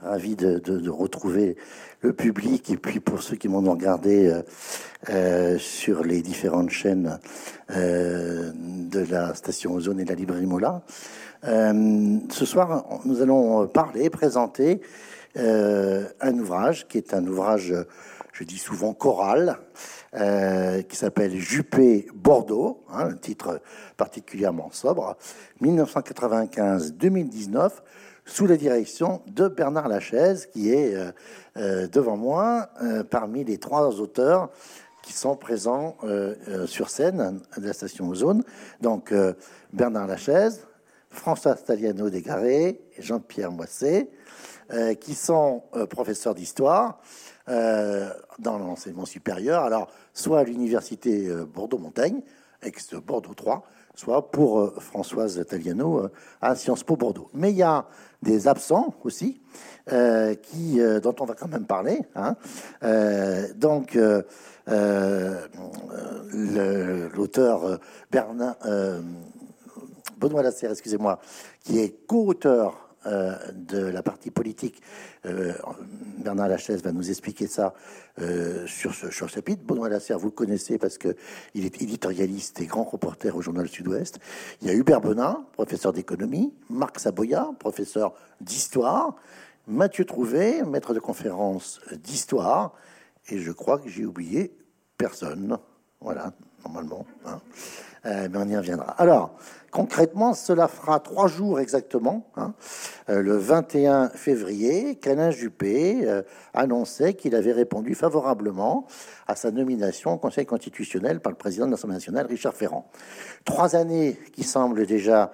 Ravi de, retrouver le public et puis pour ceux qui m'ont regardé euh, euh, sur les différentes chaînes euh, de la station Ozone et de la librairie Mola. ce soir, nous allons parler, présenter un ouvrage qui est un ouvrage, je dis souvent choral, qui s'appelle Juppé Bordeaux, hein, un titre particulièrement sobre, 1995-2019 sous la direction de Bernard Lachaise, qui est euh, euh, devant moi euh, parmi les trois auteurs qui sont présents sur scène de la station Ozone. Donc Bernard Lachaise, François Staliano Desgarrés et Jean-Pierre Moisset, qui sont professeurs d'histoire dans l'enseignement supérieur, alors soit à l'université Bordeaux-Montaigne, ex-Bordeaux 3, soit pour Françoise Taliano à Sciences Po Bordeaux. Mais il y a des absents aussi, euh, qui, euh, dont on va quand même parler. Hein. Euh, donc, l'auteur Bernard, Benoît Lasserre, excusez-moi, qui est co-auteur de la partie politique. Bernard Lachaise va nous expliquer ça sur, ce, sur chapitre. Benoît Lasserre, vous le connaissez parce qu'il est éditorialiste et grand reporter au journal Sud-Ouest. Il y a Hubert Benin, professeur d'économie, Marc Saboya, professeur d'histoire, Mathieu Trouvé, maître de conférence d'histoire, et je crois que j'ai oublié personne. Voilà, normalement. Hein. Euh, mais on y reviendra. Alors, concrètement, cela fera trois jours exactement. Hein. Euh, le 21 février, Canin Juppé euh, annonçait qu'il avait répondu favorablement à sa nomination au Conseil constitutionnel par le président de l'Assemblée nationale, Richard Ferrand. Trois années qui semblent déjà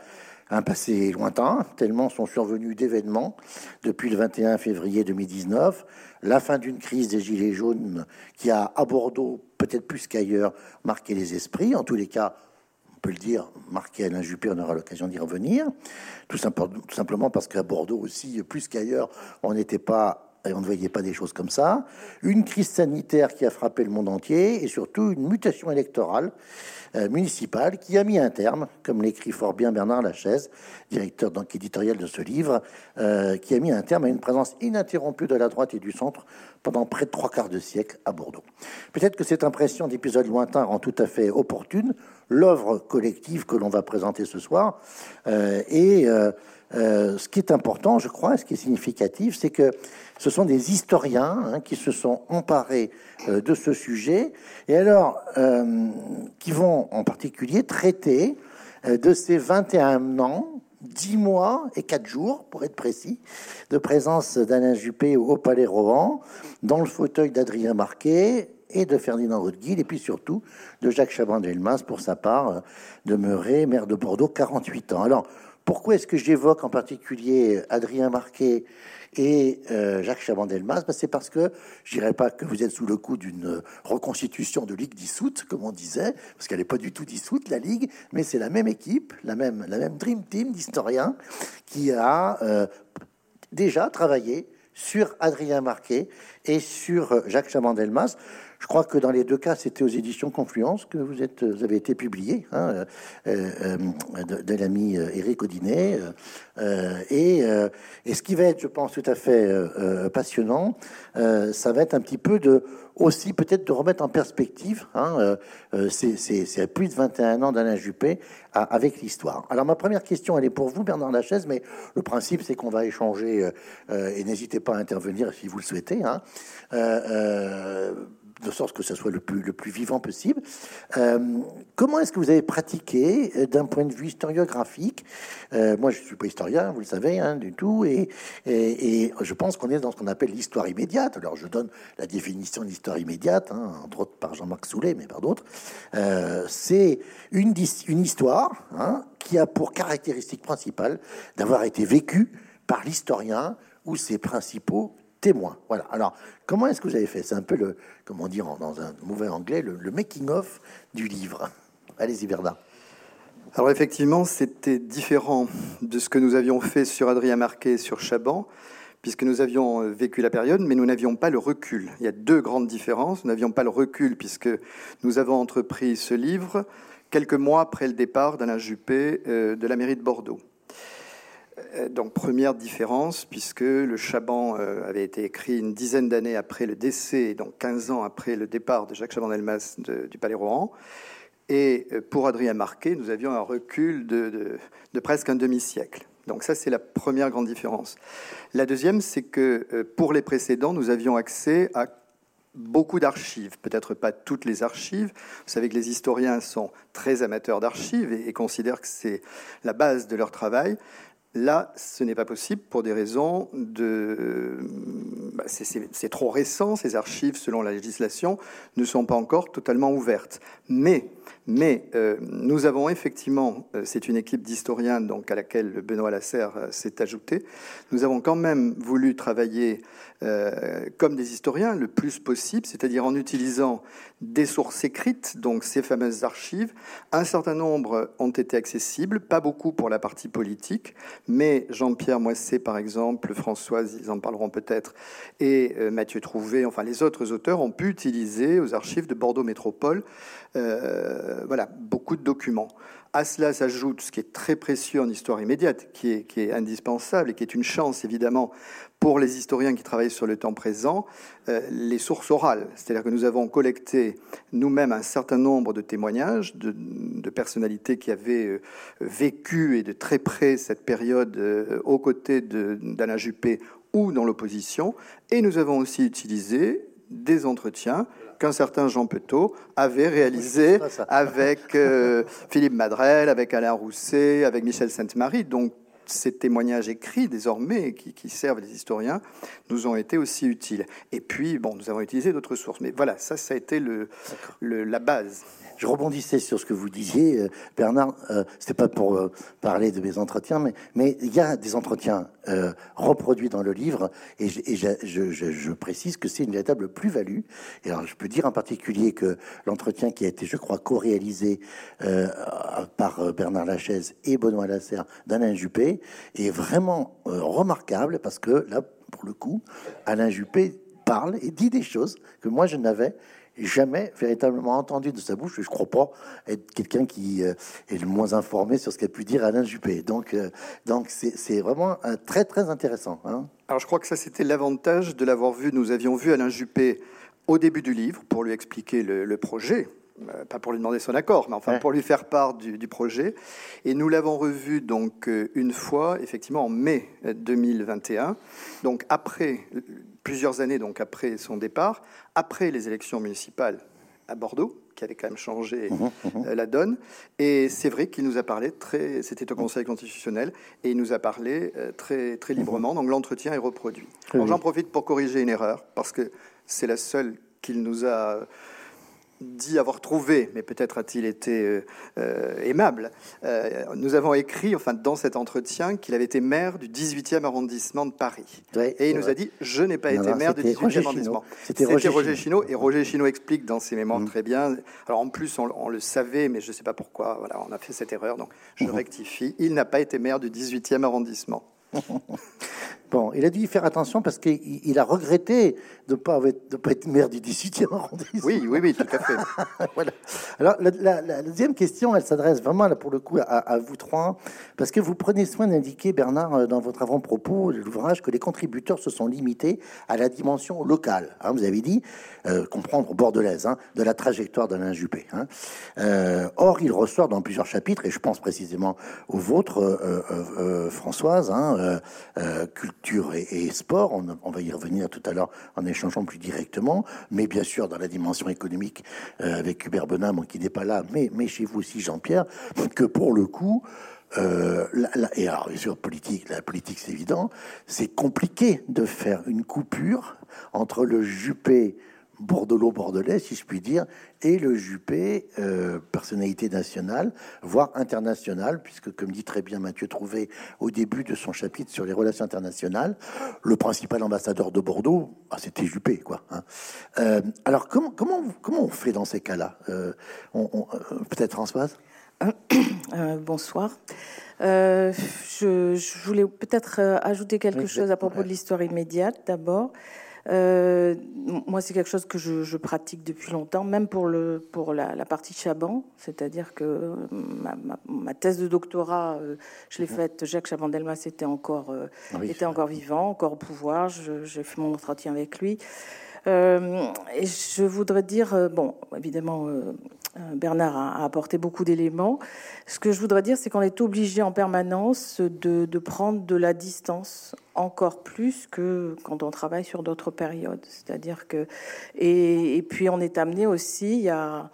un passé lointain, tellement sont survenus d'événements depuis le 21 février 2019, la fin d'une crise des Gilets jaunes qui a, à Bordeaux, peut-être plus qu'ailleurs, marqué les esprits, en tous les cas, on peut le dire, marqué Alain Juppé, on aura l'occasion d'y revenir, tout, tout simplement parce qu'à Bordeaux aussi, plus qu'ailleurs, on n'était pas et on ne voyait pas des choses comme ça, une crise sanitaire qui a frappé le monde entier, et surtout une mutation électorale euh, municipale qui a mis un terme, comme l'écrit fort bien Bernard Lachaise, directeur donc éditorial de ce livre, euh, qui a mis un terme à une présence ininterrompue de la droite et du centre pendant près de trois quarts de siècle à Bordeaux. Peut-être que cette impression d'épisode lointain rend tout à fait opportune l'œuvre collective que l'on va présenter ce soir, euh, et euh, ce qui est important, je crois, ce qui est significatif, c'est que ce sont des historiens hein, qui se sont emparés euh, de ce sujet, et alors euh, qui vont en particulier traiter de ces 21 ans, 10 mois et 4 jours, pour être précis, de présence d'Alain Juppé au Palais Rohan, dans le fauteuil d'Adrien Marquet et de Ferdinand Roudguil, et puis surtout de Jacques Chaban-Delmas, pour sa part, demeuré maire de Bordeaux, 48 ans. Pourquoi est-ce que j'évoque en particulier Adrien Marquet et euh, Jacques Chaban-Delmas? Ben, C'est parce que je dirais pas que vous êtes sous le coup d'une reconstitution de ligue dissoute, comme on disait, parce qu'elle n'est pas du tout dissoute, la ligue, mais c'est la même équipe, la même, la même Dream Team d'historiens qui a euh, déjà travaillé sur Adrien Marquet et sur Jacques Chaban-Delmas. Je crois que dans les deux cas, c'était aux éditions Confluence que vous, avez été publié, hein, euh, euh, de, l'ami euh, Éric Audinet. et, ce qui va être, je pense, tout à fait passionnant, ça va être un petit peu de aussi peut-être de remettre en perspective hein, c'est plus de 21 ans d'Alain Juppé avec l'histoire. Alors ma première question, elle est pour vous, Bernard Lachaise, mais le principe, c'est qu'on va échanger et n'hésitez pas à intervenir si vous le souhaitez. Hein de sorte que ce soit le plus, le plus vivant possible. Euh, comment est-ce que vous avez pratiqué euh, d'un point de vue historiographique? Euh, Moi, je ne suis pas historien, vous le savez, hein, du tout, et, je pense qu'on est dans ce qu'on appelle l'histoire immédiate. Alors, je donne la définition de l'histoire immédiate, hein, entre autres par Jean-Marc Soulet, mais par d'autres. C'est une, une histoire hein, qui a pour caractéristique principale d'avoir été vécue par l'historien ou ses principaux témoin. Voilà. Alors, comment est-ce que vous avez fait? C'est un peu le, comment dire dans un mauvais anglais, le, making-of du livre. Allez-y, Bernard. Alors, effectivement, c'était différent de ce que nous avions fait sur Adrien Marquet sur Chaban, puisque nous avions euh, vécu la période, mais nous n'avions pas le recul. Il y a deux grandes différences. Nous n'avions pas le recul, puisque nous avons entrepris ce livre quelques mois après le départ d'Alain Juppé euh, de la mairie de Bordeaux. Euh, donc première différence, puisque le Chaban euh, avait été écrit une dizaine d'années après le décès, donc 15 ans après le départ de Jacques Chaban-Delmas du Palais Rohan. Et euh, pour Adrien Marquet, nous avions un recul de, de presque un demi-siècle. Donc ça, c'est la première grande différence. La deuxième, c'est que pour les précédents, nous avions accès à beaucoup d'archives, peut-être pas toutes les archives. Vous savez que les historiens sont très amateurs d'archives et, considèrent que c'est la base de leur travail. Là, ce n'est pas possible pour des raisons de... Bah, c'est trop récent, ces archives, selon la législation, ne sont pas encore totalement ouvertes. Mais, mais euh, nous avons effectivement, euh, c'est une équipe d'historiens donc à laquelle Benoît Lasserre euh, s'est ajouté, nous avons quand même voulu travailler comme des historiens le plus possible, c'est-à-dire en utilisant des sources écrites, donc ces fameuses archives. Un certain nombre ont été accessibles, pas beaucoup pour la partie politique, mais Jean-Pierre Moisset, par exemple, Françoise, ils en parleront peut-être, et Mathieu Trouvé, enfin les autres auteurs ont pu utiliser aux archives de Bordeaux Métropole, euh, voilà, beaucoup de documents. À cela s'ajoute ce qui est très précieux en histoire immédiate, qui est, indispensable et qui est une chance évidemment pour les historiens qui travaillent sur le temps présent, euh, les sources orales. C'est-à-dire que nous avons collecté nous-mêmes un certain nombre de témoignages de, personnalités qui avaient euh, vécu et de très près cette période aux côtés d'Alain Juppé ou dans l'opposition. Et nous avons aussi utilisé des entretiens qu'un certain Jean Petot avait réalisé avec Philippe Madrel, avec Alain Rousset, avec Michel Sainte-Marie. Donc ces témoignages écrits désormais, qui, servent les historiens, nous ont été aussi utiles. Et puis, bon, nous avons utilisé d'autres sources. Mais voilà, ça, ça a été le, la base. Je rebondissais sur ce que vous disiez, euh, Bernard. Euh, C'était pas pour euh, parler de mes entretiens, mais mais il y a des entretiens euh, reproduits dans le livre, et, je, précise que c'est une véritable plus-value. Et alors, je peux dire en particulier que l'entretien qui a été, je crois, co-réalisé par Bernard Lachaise et Benoît Lasserre d'Alain Juppé est vraiment remarquable parce que là, pour le coup, Alain Juppé parle et dit des choses que moi je n'avais jamais véritablement entendu de sa bouche. Je ne crois pas être quelqu'un qui euh, est le moins informé sur ce qu'a pu dire Alain Juppé. Donc, euh, donc c'est vraiment très très intéressant. Hein. Alors, je crois que ça c'était l'avantage de l'avoir vu. Nous avions vu Alain Juppé au début du livre pour lui expliquer le, projet. Euh, pas pour lui demander son accord, mais enfin pour lui faire part du, du projet. Et nous l'avons revu donc une fois, effectivement en mai 2021, donc après plusieurs années donc après son départ, après les élections municipales à Bordeaux, qui avait quand même changé mmh, mmh. Euh, la donne. Et c'est vrai qu'il nous a parlé très, c'était au Conseil constitutionnel, et il nous a parlé euh, très, très mmh. librement. Donc l'entretien est reproduit. J'en profite pour corriger une erreur, parce que c'est la seule qu'il nous a dit avoir trouvé, mais peut-être a-t-il été euh, euh, aimable. Euh, nous avons écrit, enfin, dans cet entretien, qu'il avait été maire du 18e arrondissement de Paris. et il nous a dit Je n'ai pas été maire du 18e arrondissement. C'était Roger, Roger Chino. Et Roger Chino explique dans ses mémoires mm. très bien. Alors, en plus, on, le savait, mais je ne sais pas pourquoi. Voilà, on a fait cette erreur. Donc, je mm-hmm. rectifie. Il n'a pas été maire du 18e arrondissement. Bon, il a dû y faire attention parce qu'il a regretté de ne pas, pas, être maire du 18e arrondissement. Oui, oui, oui, tout à fait. voilà. Alors, la, deuxième question, elle s'adresse vraiment, là, pour le coup, à, vous trois, parce que vous prenez soin d'indiquer, Bernard, euh, dans votre avant-propos de l'ouvrage, que les contributeurs se sont limités à la dimension locale. Hein, vous avez dit, euh, comprendre bordelaise, hein, de la trajectoire d'Alain Juppé. Hein. Euh, or, il ressort dans plusieurs chapitres, et je pense précisément au vôtre, Françoise, hein, culture et, sport. On, va y revenir tout à l'heure en échangeant plus directement, mais bien sûr dans la dimension économique euh, avec Hubert Benham qui n'est pas là, mais, mais chez vous aussi Jean-Pierre, que pour le coup, euh, et alors bien sûr politique, la politique c'est évident, c'est compliqué de faire une coupure entre le Juppé bordelot-bordelais, si je puis dire, et le Juppé, euh, personnalité nationale, voire internationale, puisque, comme dit très bien Mathieu Trouvé au début de son chapitre sur les relations internationales, le principal ambassadeur de Bordeaux, ah, c'était Juppé, quoi. Hein. Euh, alors, comment, comment, comment on fait dans ces cas-là euh, Peut-être Françoise? Bonsoir. je, voulais peut-être ajouter quelque chose à propos de l'histoire immédiate d'abord. Euh, moi, c'est quelque chose que je, pratique depuis longtemps, même pour, le, pour la, partie Chaban, c'est-à-dire que ma, thèse de doctorat, euh, je l'ai faite, Jacques Chaban-Delmas était encore, euh, ah était encore vivant, encore au pouvoir, j'ai fait mon entretien avec lui. et je voudrais dire, bon, évidemment, Bernard a, apporté beaucoup d'éléments. Ce que je voudrais dire, c'est qu'on est obligé en permanence de, prendre de la distance encore plus que quand on travaille sur d'autres périodes. C'est-à-dire que et, puis on est amené aussi à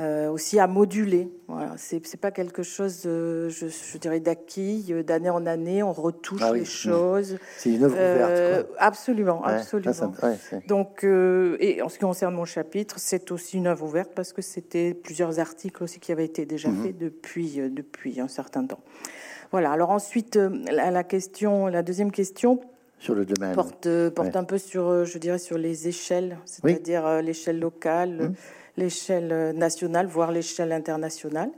euh, aussi à moduler. Voilà, c'est pas quelque chose, je, je, dirais, d'acquis. D'année en année, on retouche ah les choses. C'est une œuvre ouverte. Euh, absolument, absolument. Donc, euh, et en ce qui concerne mon chapitre, c'est aussi une œuvre ouverte parce que c'était plusieurs articles aussi qui avaient été déjà mhm. faits depuis depuis un certain temps. Voilà. Alors ensuite, la, la question, la deuxième question sur le domaine. Porte, porte un peu sur, je dirais, sur les échelles, c'est-à-dire l'échelle locale, mhm l'échelle nationale, voire l'échelle internationale.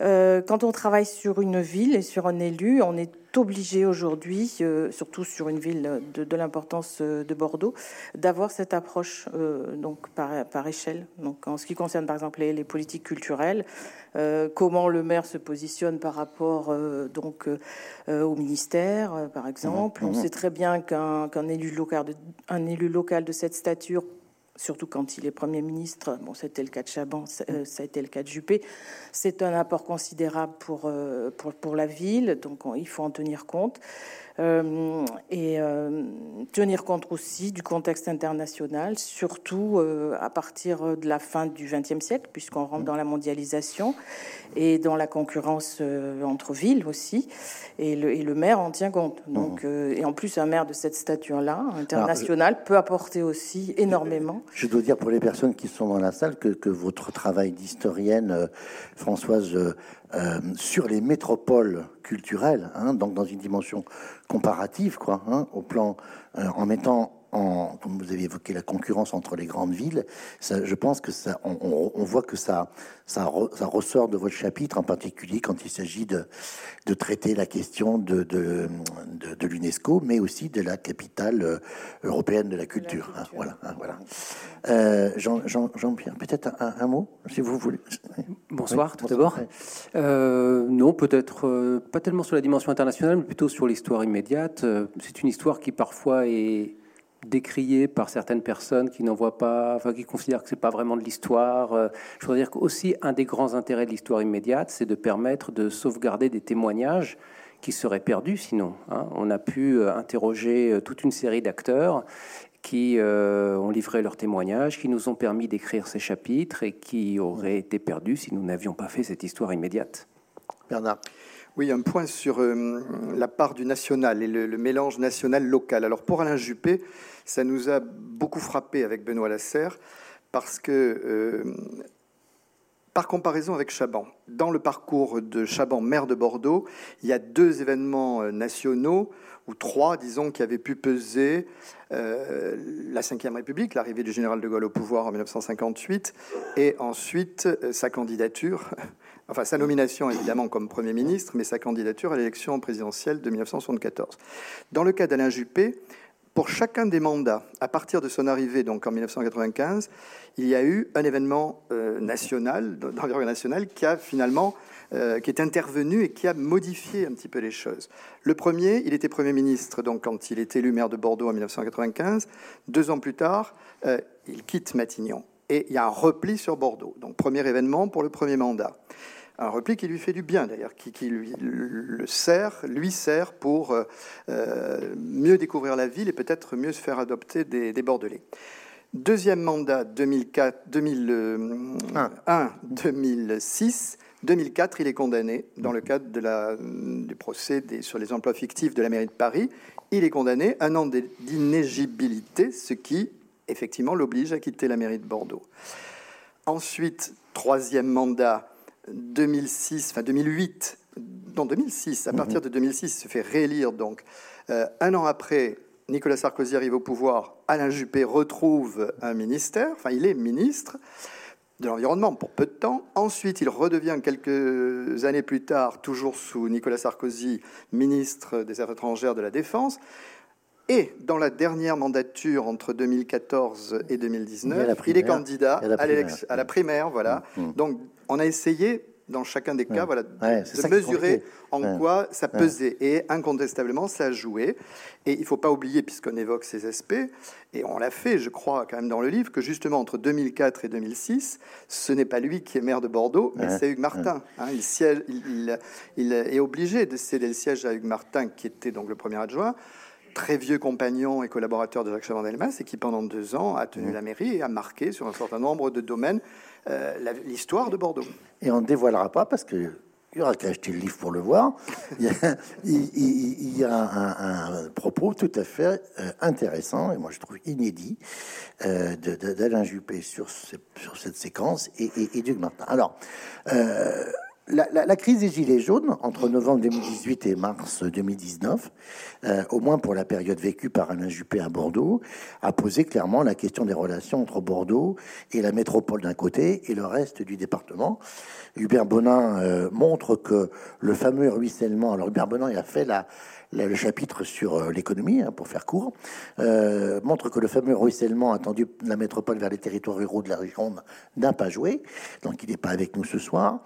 Euh, quand on travaille sur une ville et sur un élu, on est obligé aujourd'hui, euh, surtout sur une ville de, l'importance euh, de Bordeaux, d'avoir cette approche donc par, par, échelle. Donc en ce qui concerne par exemple les, politiques culturelles, comment le maire se positionne par rapport donc au ministère, par exemple. Mmh. On mmh. sait très bien qu'un élu local un élu local de cette stature surtout quand il est Premier ministre, bon, c'était le cas de Chaban, euh, ça a été le cas de Juppé, c'est un apport considérable pour, euh, pour, la ville, donc il faut en tenir compte. Euh, et euh, tenir compte aussi du contexte international, surtout euh, à partir de la fin du XXe siècle, puisqu'on rentre dans la mondialisation et dans la concurrence entre villes aussi. Et le, et le, maire en tient compte. Donc, mmh. et en plus, un maire de cette stature-là, international, peut apporter aussi énormément. Je dois dire pour les personnes qui sont dans la salle que, que votre travail d'historienne, Françoise, sur les métropoles culturelles, hein, donc dans une dimension comparative, quoi, hein, au plan, euh, en mettant comme vous avez évoqué la concurrence entre les grandes villes, je pense que ça, on, voit que ça, ça, ressort de votre chapitre, en particulier quand il s'agit de, de, traiter la question de, de, de, l'UNESCO, mais aussi de la capitale euh, européenne de la culture. Hein, voilà. Hein, voilà. Euh, Jean-Pierre, peut-être un, mot, si vous voulez. Bonsoir, tout d'abord. Euh, non, peut-être pas tellement sur la dimension internationale, mais plutôt sur l'histoire immédiate. C'est une histoire qui parfois est décrié par certaines personnes qui n'en voient pas, enfin qui considèrent que c'est pas vraiment de l'histoire. Euh, je voudrais dire qu'aussi un des grands intérêts de l'histoire immédiate, c'est de permettre de sauvegarder des témoignages qui seraient perdus sinon. Hein. On a pu euh, interroger euh, toute une série d'acteurs qui ont livré leurs témoignages, qui nous ont permis d'écrire ces chapitres et qui auraient été perdus si nous n'avions pas fait cette histoire immédiate. Bernard. Oui, un point sur la part du national et le, le mélange national-local. Alors pour Alain Juppé, ça nous a beaucoup frappé avec Benoît Lasserre parce que, euh, par comparaison avec Chaban, dans le parcours de Chaban, maire de Bordeaux, il y a deux événements euh, nationaux ou trois, disons, qui avaient pu peser euh, la Ve République, l'arrivée du général de Gaulle au pouvoir en 1958, et ensuite sa candidature, enfin sa nomination évidemment comme Premier ministre, mais sa candidature à l'élection présidentielle de 1974. Dans le cas d'Alain Juppé, pour chacun des mandats, à partir de son arrivée, donc en 1995, il y a eu un événement euh, national, d'envergure nationale, qui a finalement euh, qui est intervenu et qui a modifié un petit peu les choses. Le premier, il était Premier ministre donc quand il est élu maire de Bordeaux en 1995. Deux ans plus tard, euh, il quitte Matignon. Et il y a un repli sur Bordeaux. Donc premier événement pour le premier mandat un repli qui lui fait du bien d'ailleurs, qui, lui le sert, lui sert pour euh, euh, mieux découvrir la ville et peut-être mieux se faire adopter des, Bordelais. Deuxième mandat 2004, 2001, 2006. 2004, il est condamné dans le cadre de la, du procès sur les emplois fictifs de la mairie de Paris. Il est condamné un an d'inégibilité, ce qui effectivement l'oblige à quitter la mairie de Bordeaux. Ensuite, troisième mandat 2006, enfin 2008, dans 2006, à mhm. partir de 2006, il se fait réélire. Donc, euh, un an après, Nicolas Sarkozy arrive au pouvoir, Alain Juppé retrouve un ministère, enfin, il est ministre de l'environnement pour peu de temps. Ensuite, il redevient quelques années plus tard, toujours sous Nicolas Sarkozy, ministre des Affaires étrangères de la Défense. Et dans la dernière mandature entre 2014 et 2019, il, est candidat à la, primaire. voilà. Mm, mm. Donc, on a essayé dans chacun des cas, voilà, de mesurer en quoi ça pesait. Et incontestablement, ça a joué. Et il ne faut pas oublier, puisqu'on évoque ces aspects, et on l'a fait, je crois, quand même dans le livre, que justement entre 2004 et 2006, ce n'est pas lui qui est maire de Bordeaux, mais c'est Hugues Martin. Hein. il, siège, il, il, est obligé de céder le siège à Hugues Martin, qui était donc le premier adjoint très vieux compagnon et collaborateur de Jacques Chaban-Delmas et qui pendant deux ans a tenu la mairie et a marqué sur un certain nombre de domaines euh, l'histoire de Bordeaux. Et on ne dévoilera pas parce que il y aura qu'à acheter le livre pour le voir. Il y a, un, propos tout à fait euh, intéressant et moi je trouve inédit euh, d'Alain Juppé sur, sur, cette séquence et, et, et Martin. Alors, euh, la, crise des Gilets jaunes, entre novembre 2018 et mars 2019, euh, au moins pour la période vécue par Alain Juppé à Bordeaux, a posé clairement la question des relations entre Bordeaux et la métropole d'un côté et le reste du département. Hubert Bonin euh, montre que le fameux ruissellement, alors Hubert Bonin il a fait la, le chapitre sur euh, l'économie, hein, pour faire court, euh, montre que le fameux ruissellement attendu de la métropole vers les territoires ruraux de la région n'a pas joué, donc il n'est pas avec nous ce soir.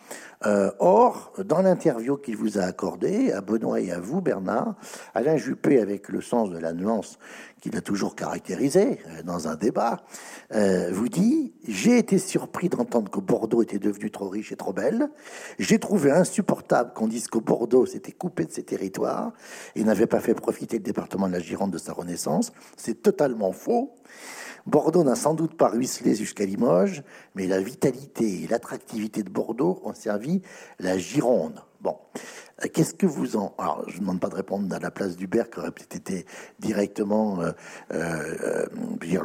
Euh, or, dans l'interview qu'il vous a accordée, à Benoît et à vous, Bernard, Alain Juppé, avec le sens de la nuance qu'il a toujours caractérisé euh, dans un débat, euh, vous dit J'ai été surpris d'entendre que Bordeaux était devenu trop riche et trop belle. J'ai trouvé insupportable qu'on dise que Bordeaux s'était coupé de ses territoires et n'avait pas fait profiter le département de la Gironde de sa renaissance. C'est totalement faux. Bordeaux n'a sans doute pas ruisselé jusqu'à Limoges, mais la vitalité et l'attractivité de Bordeaux ont servi la Gironde. Bon, euh, qu'est-ce que vous en... Alors, je ne demande pas de répondre à la place d'Hubert, qui aurait peut-être été directement euh, euh, dire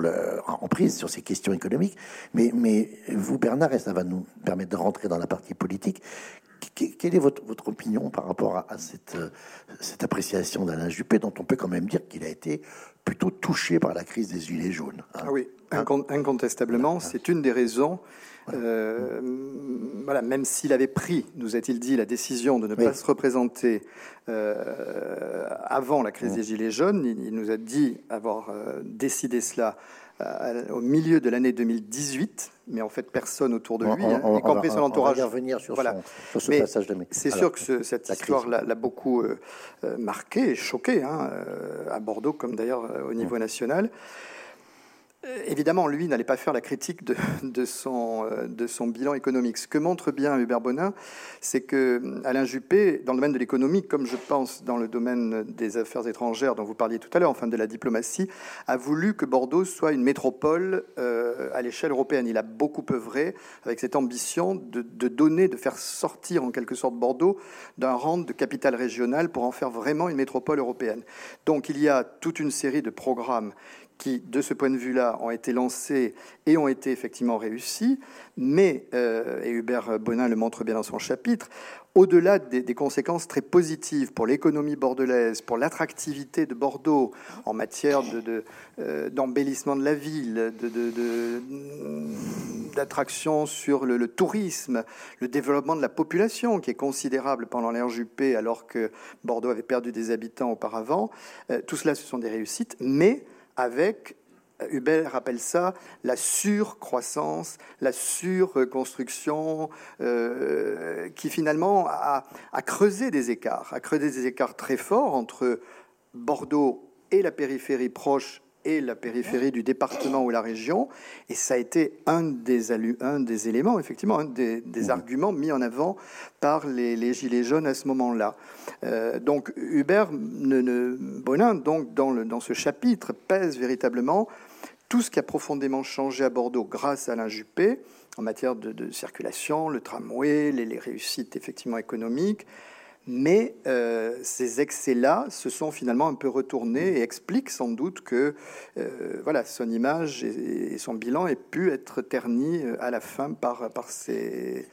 en prise sur ces questions économiques, mais, mais vous, Bernard, et ça va nous permettre de rentrer dans la partie politique, quelle est votre, votre opinion par rapport à, cette, cette appréciation d'Alain Juppé, dont on peut quand même dire qu'il a été plutôt touché par la crise des Gilets jaunes hein? Ah oui, hein? incontestablement, c'est une des raisons euh, voilà, même s'il avait pris, nous a-t-il dit, la décision de ne pas se représenter euh, avant la crise des Gilets jaunes, il, nous a dit avoir euh, décidé cela au milieu de l'année 2018, mais en fait personne autour de lui, y compris son entourage. On va revenir sur, voilà. sur ce passage de mai. C'est sûr que cette histoire l'a beaucoup marqué et choqué hein, à Bordeaux, comme d'ailleurs au niveau national. Euh, évidemment, lui n'allait pas faire la critique de, son, euh, de, son, bilan économique. Ce que montre bien Hubert Bonin, c'est que euh, Alain Juppé, dans le domaine de l'économie, comme je pense dans le domaine des affaires étrangères dont vous parliez tout à l'heure, enfin de la diplomatie, a voulu que Bordeaux soit une métropole à l'échelle européenne. Il a beaucoup œuvré avec cette ambition de, de, donner, de faire sortir en quelque sorte Bordeaux d'un rang de capitale régionale pour en faire vraiment une métropole européenne. Donc il y a toute une série de programmes qui, de ce point de vue-là, ont été lancés et ont été effectivement réussis, mais, euh, et Hubert Bonin le montre bien dans son chapitre, au-delà des, conséquences très positives pour l'économie bordelaise, pour l'attractivité de Bordeaux en matière d'embellissement de, de, de, la ville, d'attraction sur le, tourisme, le développement de la population qui est considérable pendant l'ère Juppé alors que Bordeaux avait perdu des habitants auparavant, euh, tout cela ce sont des réussites, mais avec Hubert appelle ça la surcroissance, la surconstruction, euh, qui finalement a, creusé des écarts, a creusé des écarts très forts entre Bordeaux et la périphérie proche et la périphérie du département ou la région. Et ça a été un des, un des éléments, effectivement, un des, des mmh. arguments mis en avant par les, les Gilets jaunes à ce moment-là. Euh, donc Hubert ne, Bonin, donc, dans, le, dans ce chapitre, pèse véritablement tout ce qui a profondément changé à Bordeaux grâce à Alain Juppé en matière de, de circulation, le tramway, les, les réussites effectivement économiques, mais euh, ces excès-là se sont finalement un peu retournés et expliquent sans doute que euh, voilà, son image et, son bilan aient pu être ternis euh, à la fin par, par ces...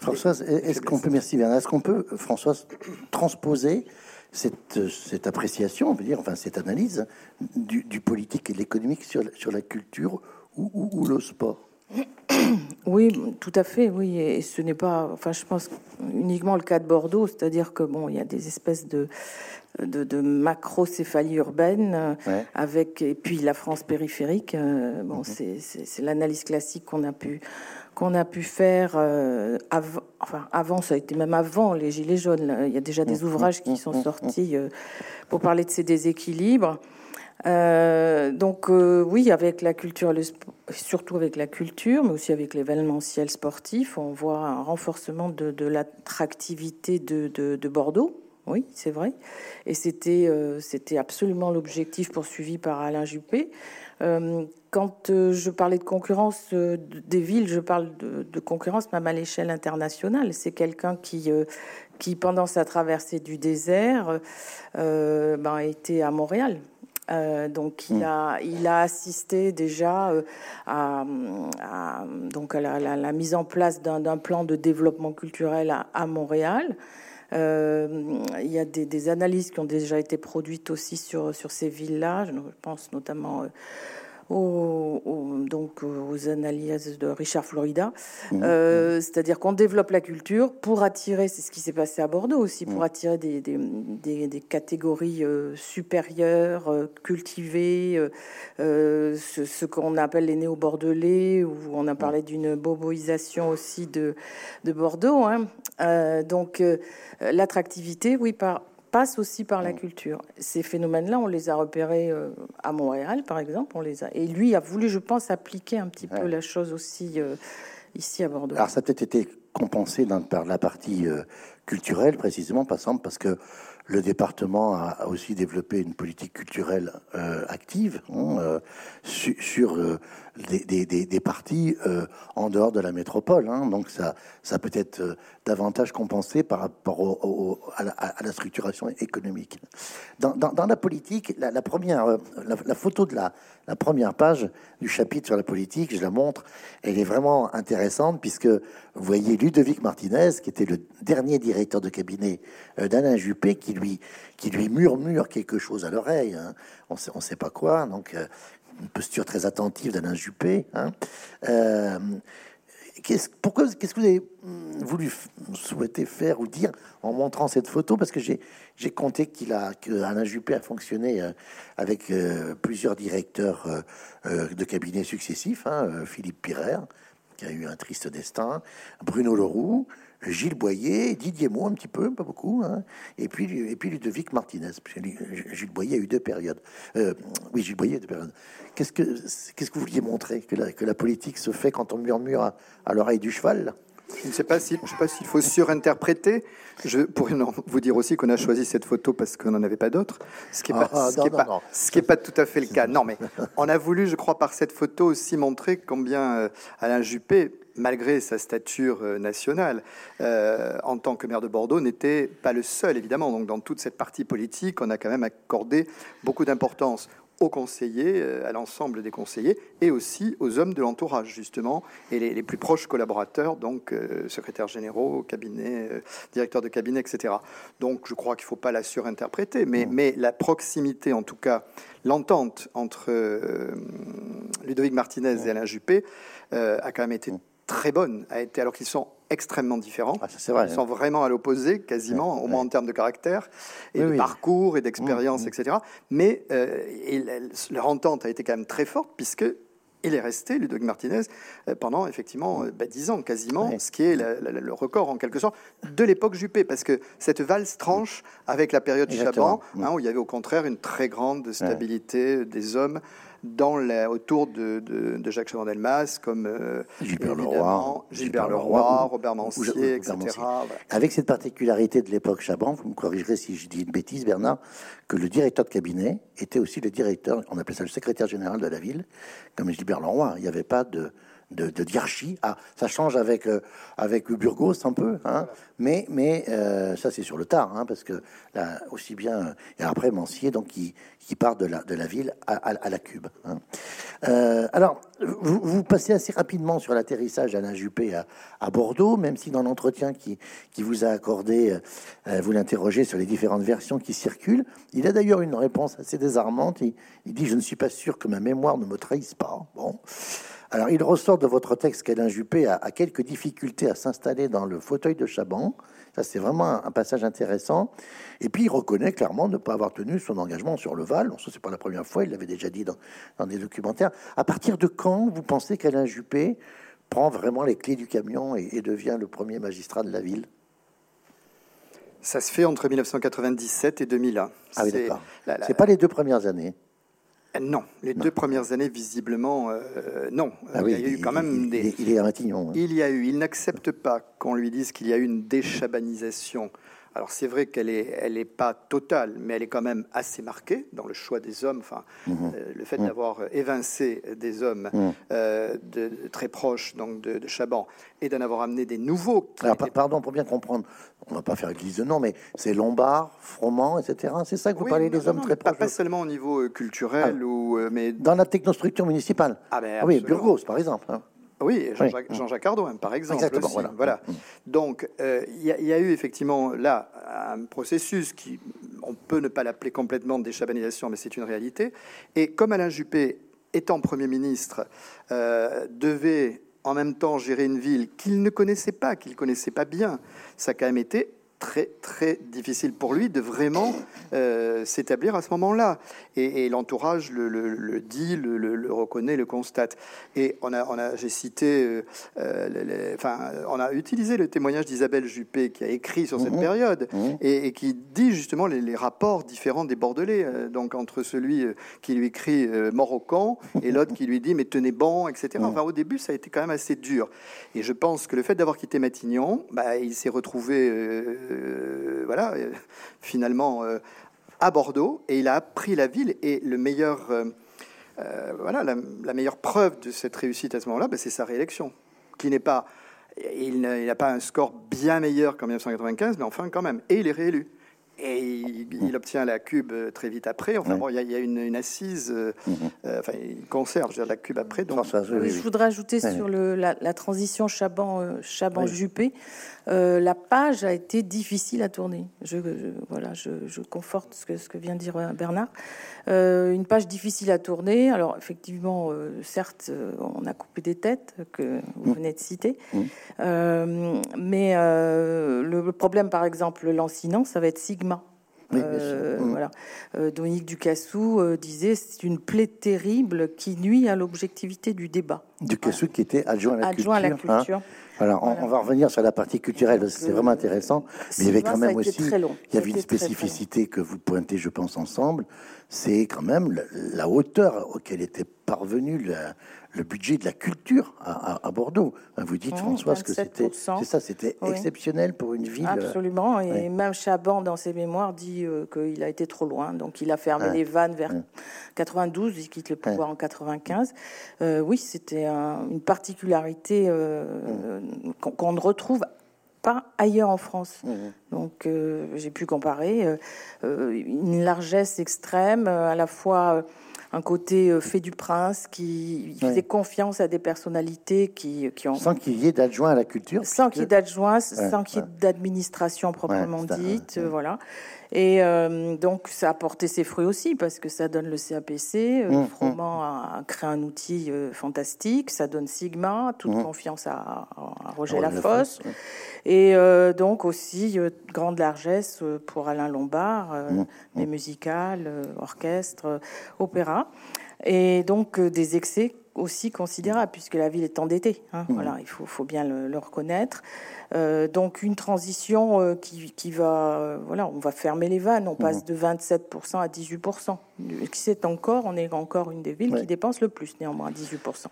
Françoise, est-ce qu'on peut, merci Bernard, est-ce qu'on peut, Françoise, transposer cette, cette, appréciation, on peut dire, enfin cette analyse du, politique et de l'économique sur, sur la culture ou, ou, ou le sport? Oui, tout à fait, oui. Et ce n'est pas, enfin, je pense uniquement le cas de Bordeaux, c'est-à-dire que bon, il y a des espèces de de, de macrocéphalie urbaine avec et puis la France périphérique. Euh, bon, mhm. c'est l'analyse classique qu'on a pu qu'on a pu faire euh, avant, enfin avant, ça a été même avant les Gilets jaunes. Il y a déjà des mhm. ouvrages qui sont mhm. sortis euh, pour parler de ces déséquilibres. Euh, donc euh, oui, avec la culture, surtout avec la culture, mais aussi avec l'événementiel sportif, on voit un renforcement de, l'attractivité de, Bordeaux. Oui, c'est vrai. Et c'était euh, absolument l'objectif poursuivi par Alain Juppé. quand je parlais de concurrence des villes, je parle de, concurrence même à l'échelle internationale. C'est quelqu'un qui qui pendant sa traversée du désert ben, était à Montréal euh, donc il, hmm. a, il a assisté déjà euh, à, donc à la, mise en place d'un plan de développement culturel à, Montréal. Euh, il y a des, des, analyses qui ont déjà été produites aussi sur, sur ces villes-là. Je pense notamment aux, donc aux analyses de Richard Florida. Mmh. Euh, c'est-à-dire qu'on développe la culture pour attirer, c'est ce qui s'est passé à Bordeaux aussi, pour mmh. attirer des, des, des, catégories euh, supérieures, euh, cultivées, ce, ce qu'on appelle les néo-bordelais, où on a parlé d'une boboisation aussi de, de Bordeaux. Hein. donc l'attractivité, oui, par passe aussi par la mm. culture. Ces phénomènes-là, on les a repérés euh, à Montréal, par exemple. On les a... Et lui a voulu, je pense, appliquer un petit peu la chose aussi euh, ici à Bordeaux. Alors, ça a peut-être été compensé dans, par la partie euh, culturelle, précisément, par exemple, parce que le département a, aussi développé une politique culturelle active hein, sur des, des, parties euh, en dehors de la métropole. Hein. donc ça, peut être euh, davantage compensé par rapport à, la, structuration économique. Dans, la politique, la, première, euh, la, photo de la, première page du chapitre sur la politique, je la montre, elle est vraiment intéressante puisque vous voyez Ludovic Martinez, qui était le dernier directeur de cabinet d'Alain Juppé, qui lui, murmure quelque chose à l'oreille. Hein. On ne sait pas quoi. Donc, une posture très attentive d'Alain Juppé. Hein. Euh, qu'est-ce, qu'est-ce que vous avez hum, voulu souhaiter faire ou dire en montrant cette photo? Parce que j'ai, compté qu'il a, que Alain Juppé a fonctionné euh, avec euh, plusieurs directeurs de cabinets successifs. Hein, Philippe Pirer, qui a eu un triste destin, Bruno Leroux, Gilles Boyer, Didier Mo un petit peu, pas beaucoup, hein. et puis et puis Ludovic Martinez. Gilles Boyer a eu deux périodes. Euh, oui, Gilles Boyer a deux périodes. Qu'est-ce que qu'est-ce que vous vouliez montrer que la, que la politique se fait quand on murmure à, à l'oreille du cheval je ne sais pas si, je sais pas s'il faut surinterpréter. Je pourrais vous dire aussi qu'on a choisi cette photo parce qu'on n'en avait pas d'autres, ce qui n'est pas, ah, pas, ce qui est pas tout à fait le cas. Non, mais on a voulu, je crois, par cette photo aussi montrer combien euh, Alain Juppé malgré sa stature euh, nationale, euh, en tant que maire de Bordeaux, n'était pas le seul, évidemment. Donc, dans toute cette partie politique, on a quand même accordé beaucoup d'importance aux conseillers, euh, à l'ensemble des conseillers, et aussi aux hommes de l'entourage, justement, et les, plus proches collaborateurs, donc secrétaires généraux, cabinet, directeurs de cabinet, etc. Donc, je crois qu'il ne faut pas la surinterpréter, mais, mais la proximité, en tout cas, l'entente entre Ludovic Martinez et Alain Juppé a quand même été très bonne a été, alors qu'ils sont extrêmement différents. Ah, vrai, Ils sont vraiment à l'opposé, quasiment, au moins en termes de caractère, et de parcours, et d'expérience, mmh, mmh. etc. Mais euh, leur entente a été quand même très forte, puisque il est resté, Ludovic Martinez, euh, pendant effectivement euh, bah, dix ans quasiment, ce qui est le record en quelque sorte de l'époque Juppé, parce que cette valse tranche avec la période Chaban, hein, où il y avait au contraire une très grande stabilité des hommes dans autour de, de, Jacques Chaban-Delmas, comme euh, Gilbert Leroy, Gilbert Leroy, Robert Mancier, etc. Avec cette particularité de l'époque Chaban, vous me corrigerez si je dis une bêtise, Bernard, que le directeur de cabinet était aussi le directeur, on appelait ça le secrétaire général de la ville, comme Gilbert Leroy. Il n'y avait pas de de, de Ah, ça change avec, euh, avec Burgos un peu, hein, mais, mais euh, ça c'est sur le tard, hein, parce que là, aussi bien. Et après, Mancier, donc, qui, qui part de la, de la ville à, la Cube. Hein. Euh, alors, vous, passez assez rapidement sur l'atterrissage d'Alain Juppé à, à, Bordeaux, même si dans l'entretien qui, qui vous a accordé, vous l'interrogez sur les différentes versions qui circulent. Il a d'ailleurs une réponse assez désarmante. Il, il dit Je ne suis pas sûr que ma mémoire ne me trahisse pas. Bon. Alors, il ressort de votre texte qu'Alain Juppé a, quelques difficultés à s'installer dans le fauteuil de Chaban. Ça, c'est vraiment un, passage intéressant. Et puis, il reconnaît clairement ne pas avoir tenu son engagement sur le Val. Ce n'est pas la première fois, il l'avait déjà dit dans, des documentaires. À partir de quand vous pensez qu'Alain Juppé prend vraiment les clés du camion et, devient le premier magistrat de la ville? Ça se fait entre 1997 et 2001. Ah oui, d'accord. C'est pas les deux premières années. Non, les deux premières années, visiblement, euh, non. Ah il y a eu quand même des. Il est à Matignon. Il y a eu. Il n'accepte pas qu'on lui dise qu'il y a eu une déchabanisation alors c'est vrai qu'elle n'est elle est pas totale, mais elle est quand même assez marquée dans le choix des hommes. Enfin, mhm. euh, le fait mhm. d'avoir évincé des hommes mhm. euh, de, très proches donc de, Chaban et d'en avoir amené des nouveaux. Alors, Pardon pour bien comprendre, on va pas faire église de nom, mais c'est Lombard, Froment, etc. C'est ça que vous parlez des hommes très proches. Pas, seulement au niveau euh, culturel ah. ou mais dans la technostructure municipale. Ah, ben, oui, Burgos par exemple. Hein. Oui, Jean-Jacques Jean par exemple. Voilà. Mm. Donc, euh, il y, a eu effectivement là un processus qui, on peut ne pas l'appeler complètement déchabanisation, mais c'est une réalité. Et comme Alain Juppé, étant Premier ministre, euh, devait en même temps gérer une ville qu'il ne connaissait pas, qu'il connaissait pas bien, ça a quand même été très très difficile pour lui de vraiment euh, s'établir à ce moment-là. Et, l'entourage le, dit, le, reconnaît, le constate. Et on a, on a j'ai cité, euh, euh, enfin, on a utilisé le témoignage d'Isabelle Juppé qui a écrit sur cette mmh. période mmh. et, qui dit justement les, rapports différents des Bordelais. donc entre celui qui lui écrit mort au camp et l'autre qui lui dit mais tenez bon, etc. Mmh. Enfin au début ça a été quand même assez dur. Et je pense que le fait d'avoir quitté Matignon, bah, il s'est retrouvé euh, voilà, euh, finalement euh, à Bordeaux, et il a appris la ville. Et le meilleur, voilà, la, meilleure preuve de cette réussite à ce moment-là, ben, c'est sa réélection, qui n'est pas, il n'a pas un score bien meilleur qu'en 1995, mais enfin quand même. Et il est réélu. Et il, obtient la cube euh, très vite après. Enfin, bon, il y, a, une, assise, euh, mhm. euh, enfin, il conserve la cube après. Donc... je voudrais ajouter sur le, la, transition Chaban-Juppé. la page a été difficile à tourner. Je, voilà, je, conforte ce que, ce que vient de dire Bernard. une page difficile à tourner. Alors, effectivement, certes, on a coupé des têtes que vous mhm. venez de citer. Mhm. mais le problème, par exemple, lancinant, ça va être Sigma euh, mm. Voilà. Euh, Dominique Ducassou euh, disait c'est une plaie terrible qui nuit à l'objectivité du débat. Ducassou qui était adjoint à la adjoint culture. À la culture. Alors, on, va revenir sur la partie culturelle c'est vraiment intéressant. Mais il y avait quand même aussi, il y avait une spécificité que vous pointez, je pense, ensemble. C'est quand même la, la hauteur auquel était parvenu la, le budget de la culture à, Bordeaux. Vous dites, François, que c'était, c'est ça, c'était exceptionnel pour une ville. Absolument. Et même Chaban, dans ses mémoires, dit euh, qu'il a été trop loin. Donc, il a fermé les vannes vers 92. Il quitte le pouvoir en 95. Euh, oui, c'était une particularité euh, qu'on ne retrouve pas ailleurs en France. Donc j'ai pu comparer une largesse extrême, à la fois un côté euh, fait du prince qui faisait confiance à des personnalités qui, qui ont... Sans qu'il y ait d'adjoint à la culture Sans qu'il y ait d'adjoint, sans qu'il y ait d'administration proprement dite, voilà. Et euh, donc, ça a porté ses fruits aussi, parce que ça donne le CAPC. Euh, mmh, Froment mmh. a, créé un outil fantastique. Ça donne Sigma, toute mmh. confiance à, Roger Lafosse. Et donc aussi, grande largesse pour Alain Lombard, les musicales, orchestre, opéra. Et donc euh, des excès aussi considérables, puisque la ville est endettée. Hein, mmh. Voilà, il faut, faut bien le, reconnaître. Euh, donc une transition euh, qui, qui, va, voilà, on va fermer les vannes. On passe mmh. de 27% à 18%. C'est encore, on est encore une des villes qui dépense le plus, néanmoins, à 18%.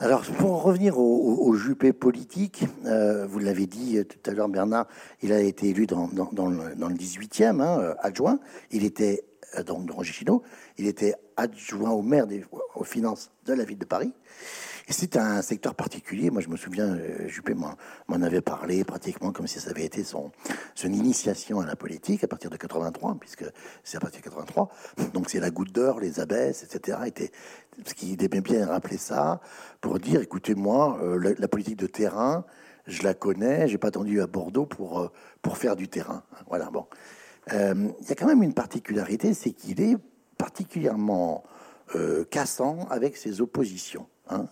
Alors, pour revenir au, au, juppé politique, vous l'avez dit tout à l'heure, Bernard, il a été élu dans, dans, dans, le, dans le, 18e, hein, adjoint. Il était donc de Roger Chino, il était adjoint au maire des, aux finances de la ville de Paris. Et c'est un secteur particulier. Moi, je me souviens, euh, Juppé m'en avait parlé pratiquement comme si ça avait été son, son initiation à la politique à partir de 83, puisque c'est à partir de 83. Donc, c'est la goutte d'or, les abeilles, etc. Était, parce qu'il aimait bien rappeler ça pour dire, écoutez, moi, euh, la, politique de terrain, je la connais. J'ai pas attendu à Bordeaux pour euh, pour faire du terrain. Voilà. Bon, il y a quand même une particularité, c'est qu'il est particulièrement euh, cassant avec ses oppositions. Hein,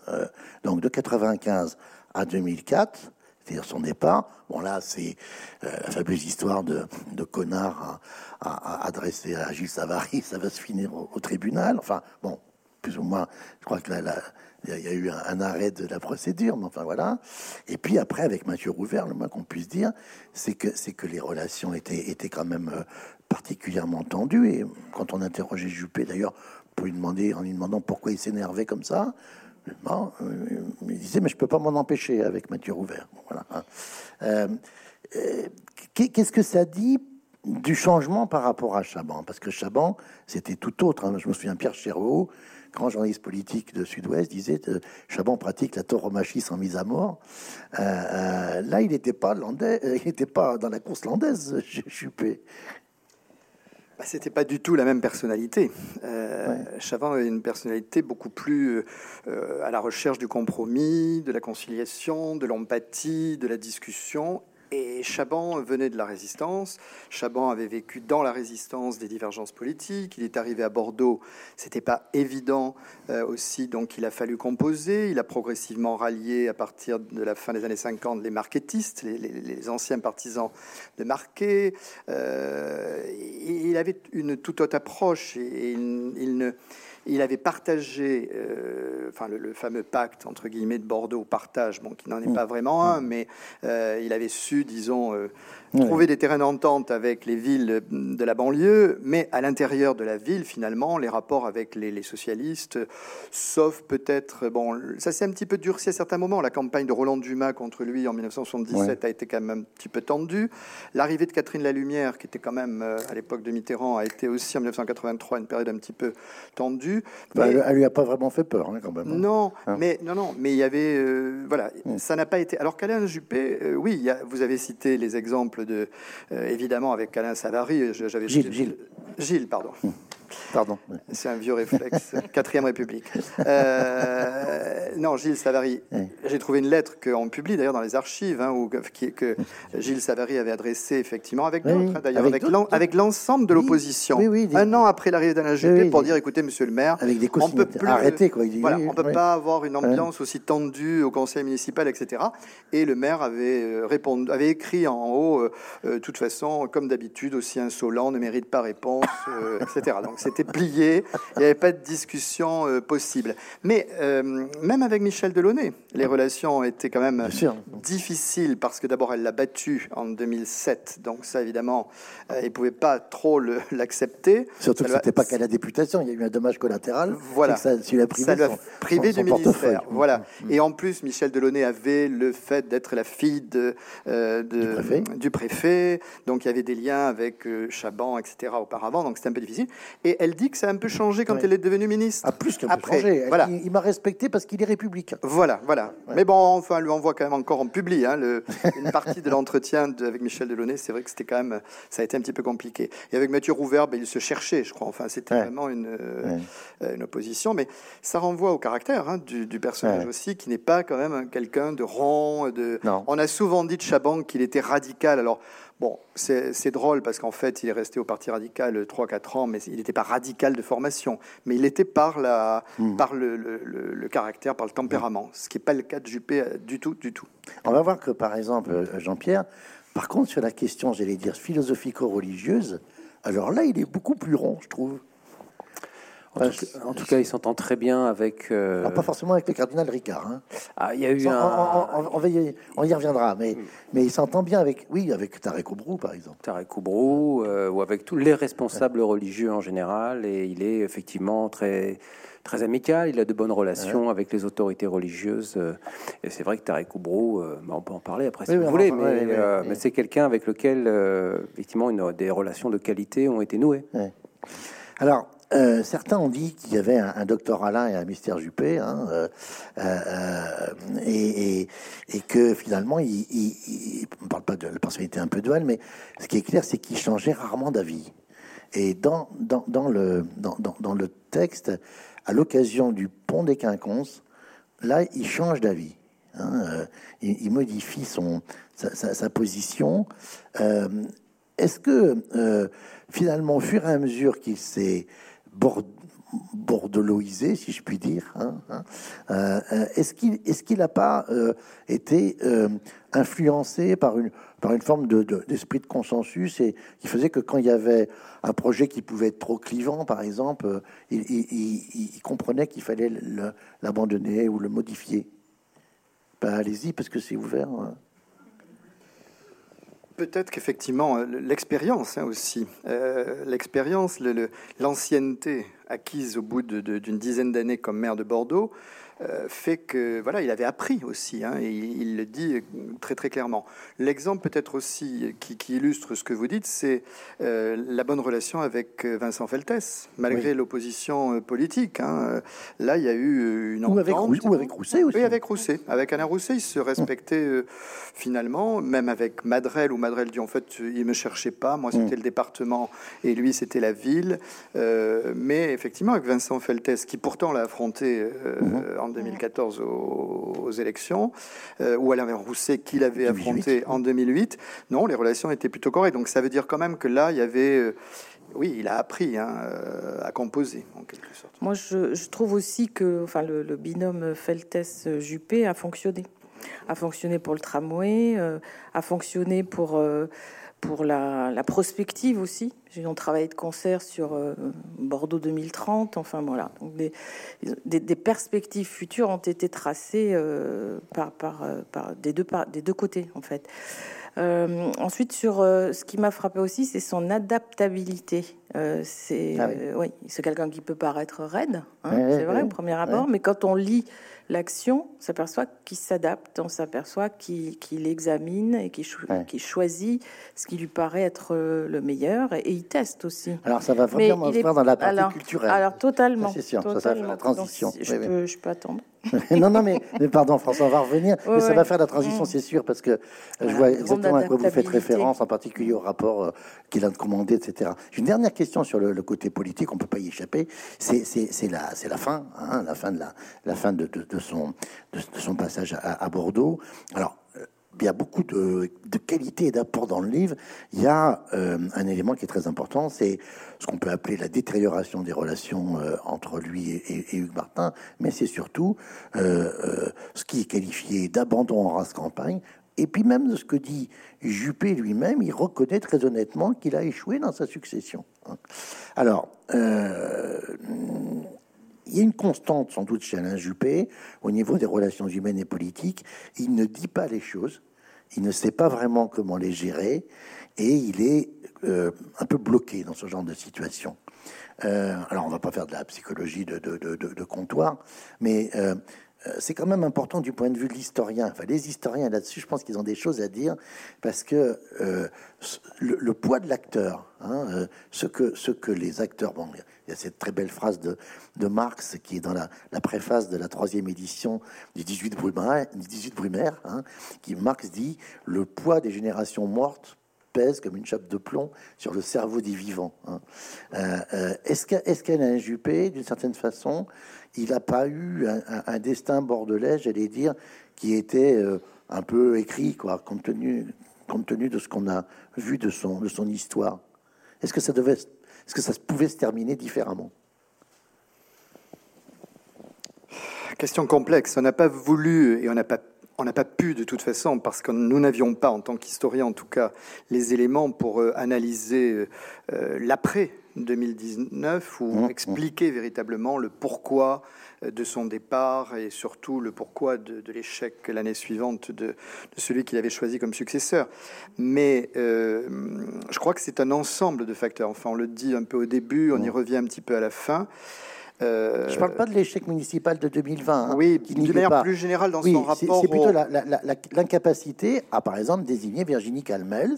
donc de 95 à 2004, c'est-à-dire son départ. Bon, là, c'est la fameuse histoire de, connard à, adresser à Gilles Savary. Ça va se finir au, tribunal. Enfin, bon, plus ou moins, je crois que là, là il y, a eu un, arrêt de la procédure, mais enfin voilà. Et puis après, avec Mathieu Rouvert, le moins qu'on puisse dire, c'est que, les relations étaient, quand même euh, particulièrement tendues. Et quand on interrogeait Juppé, d'ailleurs, pour lui demander, en lui demandant pourquoi il s'énervait comme ça, euh, il disait, mais je peux pas m'en empêcher avec Mathieu Rouvert. Voilà. Euh, qu'est-ce que ça dit du changement par rapport à Chaban? Parce que Chaban, c'était tout autre. Hein. Je me souviens, Pierre Chéreau, grand journaliste politique de Sud-Ouest, disait euh, Chaban pratique la tauromachie sans mise à mort. Euh, euh, là, il n'était pas landais, il n'était pas dans la course landaise, Juppé. Bah, c'était pas du tout la même personnalité. Chaban avait une personnalité beaucoup plus à la recherche du compromis, de la conciliation, de l'empathie, de la discussion, et Chaban venait de la résistance. Chaban avait vécu dans la résistance des divergences politiques. Il est arrivé à Bordeaux. C'était pas évident euh, aussi, donc il a fallu composer. Il a progressivement rallié à partir de la fin des années 50 les marketistes, les, anciens partisans de Marquet. Euh, il avait une toute autre approche et il ne il avait partagé, euh, enfin le, fameux pacte entre guillemets de Bordeaux, partage, bon, qui n'en est mm. pas vraiment un, mm. mais euh, il avait su, disons, euh, trouver des terrains d'entente avec les villes de la banlieue, mais à l'intérieur de la ville, finalement, les rapports avec les, socialistes, sauf peut-être, bon, ça s'est un petit peu durci à certains moments. La campagne de Roland Dumas contre lui en 1977 a été quand même un petit peu tendue. L'arrivée de Catherine Lalumière, qui était quand même à l'époque de Mitterrand, a été aussi en 1983 une période un petit peu tendue. Bah, elle, lui a pas vraiment fait peur, hein, quand même. Hein. Non, hein. mais non, non, mais il y avait, euh, voilà, mm. ça n'a pas été. Alors qu'Alain Juppé, euh, oui, vous avez cité les exemples de, euh, évidemment, avec Alain Savary. J'avais Gilles, Gilles, Gilles, pardon. Mm. Pardon. C'est un vieux réflexe. Quatrième République. Euh, non, Gilles Savary. J'ai trouvé une lettre qu'on publie d'ailleurs dans les archives, hein, où, que Gilles Savary avait adressée effectivement avec d'autres, hein, d'ailleurs avec, l'ensemble de l'opposition. un an après l'arrivée d'Alain Juppé pour dire écoutez, monsieur le maire, avec des on peut plus, arrêter, quoi. voilà, on peut pas avoir une ambiance aussi tendue au conseil municipal, etc. Et le maire avait euh, répondu, avait écrit en haut, euh, de toute façon, comme d'habitude, aussi insolent, ne mérite pas réponse, etc. Donc c'était plié, il n'y avait pas de discussion euh, possible. Mais euh, même avec Michel Delaunay, les relations étaient quand même difficiles parce que d'abord elle l'a battu en 2007, donc ça évidemment, euh, il ne pouvait pas trop l'accepter. Surtout que ce n'était pas qu'à la députation, il y a eu un dommage collatéral. Voilà, ça, l'a privé, privé du ministère. Voilà. Mm. Et en plus, Michel Delaunay avait le fait d'être la fille de, du, préfet. donc il y avait des liens avec Chaban, etc. auparavant, donc c'était un peu difficile. Et elle dit que ça a un peu changé quand elle est devenue ministre. Ah, plus qu'un peu changé. Voilà. Il, m'a respecté parce qu'il est républicain. Voilà, voilà. Mais bon, enfin, lui envoie quand même encore en public hein, le, une partie de l'entretien avec Michel Delaunay. C'est vrai que c'était quand même, ça a été un petit peu compliqué. Et avec Mathieu Rouvert, ben, il se cherchait, je crois. Enfin, c'était vraiment une, euh, une opposition. Mais ça renvoie au caractère hein, du, personnage aussi, qui n'est pas quand même quelqu'un de rond. De... On a souvent dit de Chaban qu'il était radical. Alors, Bon, c'est drôle parce qu'en fait, il est resté au Parti radical 3-4 ans, mais il n'était pas radical de formation. Mais il était par, la, hmm. par le, caractère, par le tempérament, ce qui n'est pas le cas de Juppé euh, du tout, du tout. On va voir que, par exemple, euh, Jean-Pierre, par contre, sur la question, j'allais dire, philosophico-religieuse, alors là, il est beaucoup plus rond, je trouve. En, tout, cas, il s'entend très bien avec. Euh, pas forcément avec le cardinal Ricard. Hein. Ah, il y a eu un... on, y, on, y, reviendra, mais, mais il s'entend bien avec, oui, avec Tarek Oubrou, par exemple. Tarek Oubrou, euh, ou avec tous les responsables religieux en général, et il est effectivement très très amical. Il a de bonnes relations avec les autorités religieuses. Euh, et c'est vrai que Tarek Oubrou, bah, on peut en parler après si vous voulez, mais, mais c'est quelqu'un avec lequel, effectivement, une, des relations de qualité ont été nouées. Alors, euh, certains ont dit qu'il y avait un, docteur Alain et un mystère Juppé, hein, euh, euh, et, que finalement, il, on ne parle pas de la personnalité un peu duale, mais ce qui est clair, c'est qu'il changeait rarement d'avis. Et dans, le texte, à l'occasion du pont des Quinconces, là, il change d'avis. Hein, il, modifie son, sa, position. Est-ce que finalement, au fur et à mesure qu'il s'est bordeloisé, si je puis dire. Hein, hein. Euh, euh, est-ce qu'il n'a pas euh, été influencé par une forme de, d'esprit de, consensus et qui faisait que quand il y avait un projet qui pouvait être trop clivant, par exemple, il, il, comprenait qu'il fallait l'abandonner ou le modifier? Ben, allez-y parce que c'est ouvert. Hein. Peut-être qu'effectivement, euh, l'expérience hein, aussi, euh, l'expérience, l'ancienneté acquise au bout d'une dizaine d'années comme maire de Bordeaux, fait que voilà, il avait appris aussi, hein, et il, le dit très très clairement. L'exemple peut-être aussi qui, illustre ce que vous dites, c'est euh, la bonne relation avec euh, Vincent Feltès, malgré l'opposition politique. Hein. Là, il y a eu une entente. Ou avec, Rousset aussi. Oui, avec Rousset. Avec Alain Rousset, il se respectait finalement, même avec Madrel, où Madrel dit en fait, il me cherchait pas, moi c'était mm. le département et lui c'était la ville. mais effectivement, avec Vincent Feltès, qui pourtant l'a affronté mm-hmm. en 2014 aux, élections, euh, ou Alain Rousset qu'il avait affronté en 2008. Non, les relations étaient plutôt correctes. Donc ça veut dire quand même que là, il y avait... Euh, oui, il a appris hein, euh, à composer, en quelque sorte. Moi, je, trouve aussi que enfin, le, binôme Feltes-Juppé a fonctionné. A fonctionné pour le tramway, a fonctionné pour pour la, prospective aussi. On travaillé de concert sur euh, Bordeaux 2030. Enfin voilà, Donc des, perspectives futures ont été tracées euh, par, par, euh, par, des, deux, par, des deux côtés en fait. ensuite, sur ce qui m'a frappé aussi, c'est son adaptabilité. c'est ah oui. c'est quelqu'un qui peut paraître raide, hein, c'est vrai au premier abord, mais quand on lit l'action, on s'aperçoit qu'il s'adapte, on s'aperçoit qu'il examine et qu'il choisit ce qui lui paraît être euh, le meilleur et, il teste aussi. Alors ça va vraiment se faire dans la partie culturelle. Alors totalement. C'est sûr, ça, la transition. je, peux, je peux attendre. non, non, mais, pardon, François, on va revenir. mais ça va faire la transition, mm. c'est sûr, parce que euh, je vois exactement à quoi vous faites référence, en particulier au rapport euh, qu'il a commandé, etc. J'ai une dernière question sur le, côté politique, on peut pas y échapper. C'est la, la fin, hein, la fin de la, la fin de, de, son, de, son passage à, à Bordeaux. Alors, il y a beaucoup de, de qualité et d'apport dans le livre. Il y a euh, un élément qui est très important, c'est ce qu'on peut appeler la détérioration des relations euh, entre lui et, Hugues Martin, mais c'est surtout euh, ce qui est qualifié d'abandon en race campagne. Et puis même de ce que dit Juppé lui-même, il reconnaît très honnêtement qu'il a échoué dans sa succession. Alors, il y a une constante sans doute chez Alain Juppé au niveau des relations humaines et politiques. Il ne dit pas les choses, il ne sait pas vraiment comment les gérer et il est euh, un peu bloqué dans ce genre de situation. Euh, alors on va pas faire de la psychologie de, comptoir, mais euh, c'est quand même important du point de vue de l'historien. Enfin, les historiens là-dessus, je pense qu'ils ont des choses à dire parce que euh, le, poids de l'acteur, hein, euh, ce que ce que les acteurs, bon, il y a cette très belle phrase de, Marx qui est dans la, préface de la troisième édition du 18 Brumaire, 18 Brumaire hein, qui Marx dit le poids des générations mortes pèse comme une chape de plomb sur le cerveau des vivants. Hein. est-ce qu'elle a un Juppé, d'une certaine façon, il n'a pas eu un, destin bordelais, j'allais dire, qui était euh, un peu écrit, quoi, compte tenu, compte tenu de ce qu'on a vu de son, de son histoire. Est-ce que ça devait, est-ce que ça pouvait se terminer différemment? Question complexe. On n'a pas voulu et on n'a pas on n'a pas pu de toute façon, parce que nous n'avions pas, en tant qu'historien en tout cas, les éléments pour euh, analyser euh, l'après 2019 ou mmh, mmh. expliquer véritablement le pourquoi euh, de son départ et surtout le pourquoi de, l'échec l'année suivante de, celui qu'il avait choisi comme successeur. Mais je crois que c'est un ensemble de facteurs. Enfin, on le dit un peu au début, on y mmh. revient un petit peu à la fin. Euh, je ne parle pas de l'échec municipal de 2020. Hein, oui, de manière plus générale dans son rapport. C'est plutôt l'incapacité à, par exemple, désigner Virginie Calmels,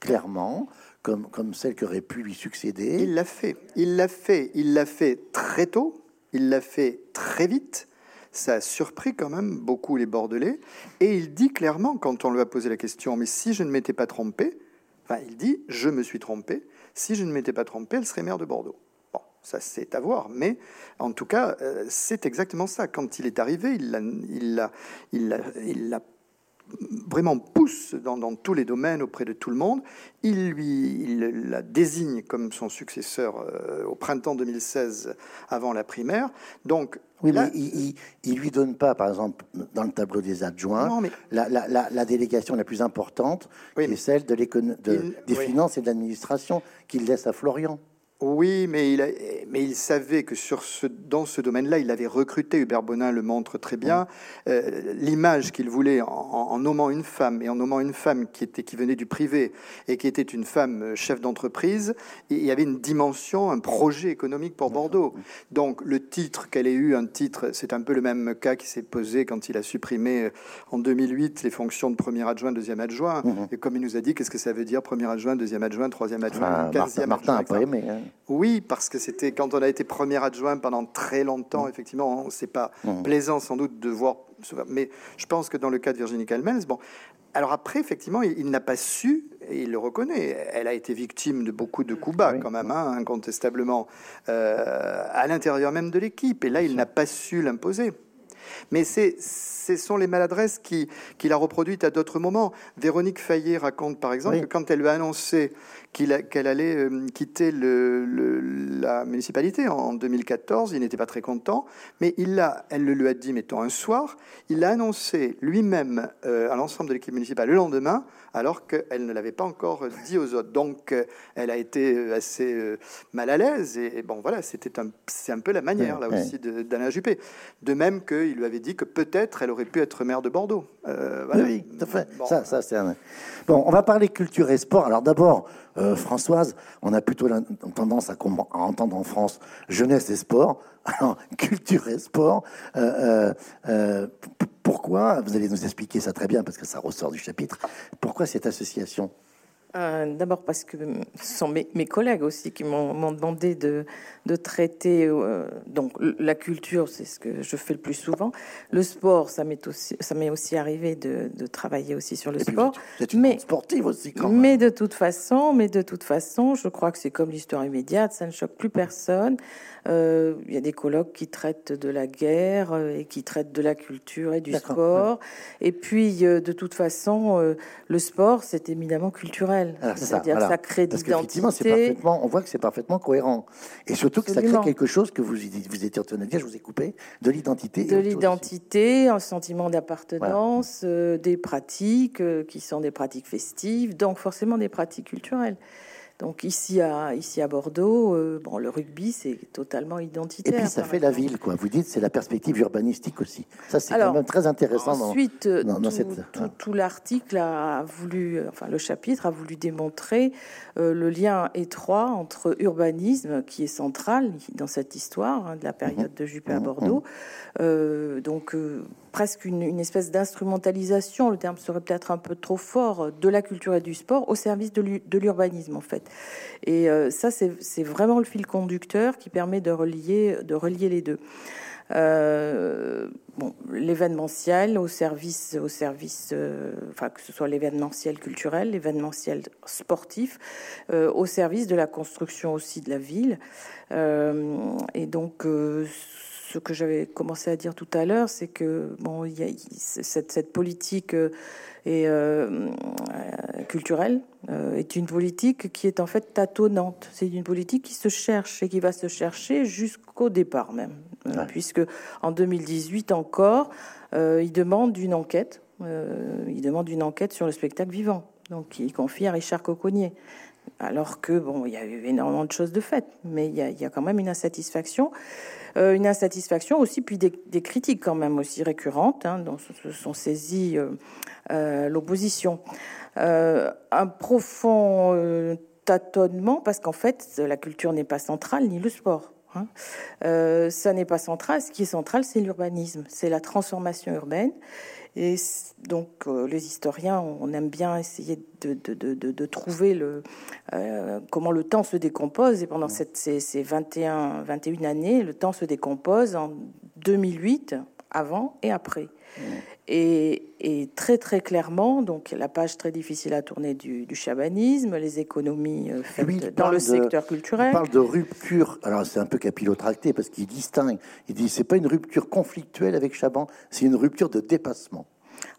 clairement, comme, comme celle qui aurait pu lui succéder. Il l'a fait. Il l'a fait. Il l'a fait très tôt. Il l'a fait très vite. Ça a surpris quand même beaucoup les Bordelais. Et il dit clairement, quand on lui a posé la question, mais si je ne m'étais pas trompé, enfin, il dit, je me suis trompé. Si je ne m'étais pas trompé, elle serait maire de Bordeaux ça c'est à voir, mais en tout cas, euh, c'est exactement ça. Quand il est arrivé, il l'a il il il vraiment pousse dans, tous les domaines auprès de tout le monde. Il, lui, il la désigne comme son successeur euh, au printemps 2016, avant la primaire. Donc, oui, mais il, il, lui donne pas, par exemple, dans le tableau des adjoints, la, délégation la plus importante, qui est celle de des finances et de l'administration, qu'il laisse à Florian. Oui, mais il, mais il savait que sur ce, dans ce domaine-là, il avait recruté, Hubert Bonin le montre très bien, euh, l'image qu'il voulait en, nommant une femme, et en nommant une femme qui, était, qui venait du privé et qui était une femme euh, chef d'entreprise, il y avait une dimension, un projet économique pour Bordeaux. Donc le titre qu'elle ait eu, un titre, c'est un peu le même cas qui s'est posé quand il a supprimé euh, en 2008 les fonctions de premier adjoint, deuxième adjoint. Mmh. Et comme il nous a dit, qu'est-ce que ça veut dire, premier adjoint, deuxième adjoint, troisième adjoint, quinzième Martin, Martin a pas aimé. Hein. Oui, parce que c'était quand on a été premier adjoint pendant très longtemps, mm. effectivement, c'est pas mm. plaisant sans doute de voir. Mais je pense que dans le cas de Virginie Calmels, bon. Alors après, effectivement, il, n'a pas su, et il le reconnaît, elle a été victime de beaucoup de coups bas quand même, hein, incontestablement, euh, à l'intérieur même de l'équipe. Et là, il n'a pas su l'imposer. Mais c'est, ce sont les maladresses qu'il qui a reproduites à d'autres moments. Véronique Fayet raconte par exemple que quand elle lui a annoncé qu'elle allait euh, quitter le, la municipalité en 2014, il n'était pas très content, mais il elle le lui a dit, mettons, un soir, il l'a annoncé lui-même euh, à l'ensemble de l'équipe municipale le lendemain, alors qu'elle ne l'avait pas encore dit aux autres. Donc, euh, elle a été assez mal à l'aise, et, bon, voilà, c'était un, c'est un peu la manière, là aussi, d'Alain Juppé. De même qu'il lui avait dit que peut-être elle aurait pu être maire de Bordeaux. Oui, tout à fait. Ça, ça c'est Bon, on va parler culture et sport. Alors d'abord, euh, Françoise, on a plutôt tendance à, entendre en France jeunesse et sport, alors culture et sport. Euh, euh, pourquoi Vous allez nous expliquer ça très bien parce que ça ressort du chapitre. Pourquoi cette association? Euh, d'abord parce que ce sont mes, collègues aussi qui m'ont demandé de, de traiter euh, donc la culture, c'est ce que je fais le plus souvent. Le sport, ça m'est aussi ça m'est aussi arrivé de, de, travailler aussi sur le sport. mais sportive aussi quand Mais de toute façon, mais de toute façon, je crois que c'est comme l'histoire immédiate, ça ne choque plus personne. Euh, il y a des colloques qui traitent de la guerre et qui traitent de la culture et du sport. Et puis, de toute façon, le sport, c'est éminemment culturel. C'est-à-dire ça, crée parfaitement, on voit que c'est parfaitement cohérent. Et surtout que ça crée quelque chose que vous, vous étiez en train de dire, je vous ai coupé, de l'identité. De l'identité, un sentiment d'appartenance, euh, des pratiques euh, qui sont des pratiques festives, donc forcément des pratiques culturelles. Donc ici à, ici à Bordeaux, euh, bon, le rugby, c'est totalement identitaire. Et puis ça fait la ville, quoi. Vous dites, c'est la perspective urbanistique aussi. Ça, c'est quand même très intéressant. Ensuite, dans, tout, cette... tout, l'article a voulu, enfin le chapitre a voulu démontrer euh, le lien étroit entre urbanisme, qui est central dans cette histoire hein, de la période de Juppé à mmh, Bordeaux, mmh. euh, donc presque une, espèce d'instrumentalisation, le terme serait peut-être un peu trop fort, de la culture et du sport au service de l'urbanisme en fait. Et euh, ça, c'est vraiment le fil conducteur qui permet de relier, de relier les deux. Euh, bon, l'événementiel au service, au service, euh, enfin que ce soit l'événementiel culturel, l'événementiel sportif, au service de la construction aussi de la ville. et donc ce que j'avais commencé à dire tout à l'heure, c'est que bon, il y a cette, cette politique euh, et, euh, culturelle euh, est une politique qui est en fait tâtonnante. C'est une politique qui se cherche et qui va se chercher jusqu'au départ même, puisque en 2018 encore, il demande une enquête. il demande une enquête sur le spectacle vivant. Donc, il confie à Richard Coconnier alors que bon, il y a eu énormément de choses de faites, mais il y a, il y a quand même une insatisfaction. Euh, une insatisfaction aussi, puis des, critiques quand même aussi récurrentes, hein, dont se sont saisies euh, euh, l'opposition. un profond tâtonnement, parce qu'en fait, la culture n'est pas centrale, ni le sport. Hein. ça n'est pas central. Ce qui est central, c'est l'urbanisme, c'est la transformation urbaine. Et donc, euh, les historiens, on aime bien essayer de, de, de, de trouver le, euh, comment le temps se décompose. Et pendant cette, ces, ces 21, 21 années, le temps se décompose en 2008, avant et après. Et, et, très très clairement, donc la page très difficile à tourner du, du chabanisme, les économies euh, faites dans le secteur culturel. Il parle de rupture. Alors c'est un peu capillotracté parce qu'il distingue. Il dit c'est pas une rupture conflictuelle avec Chaban, c'est une rupture de dépassement.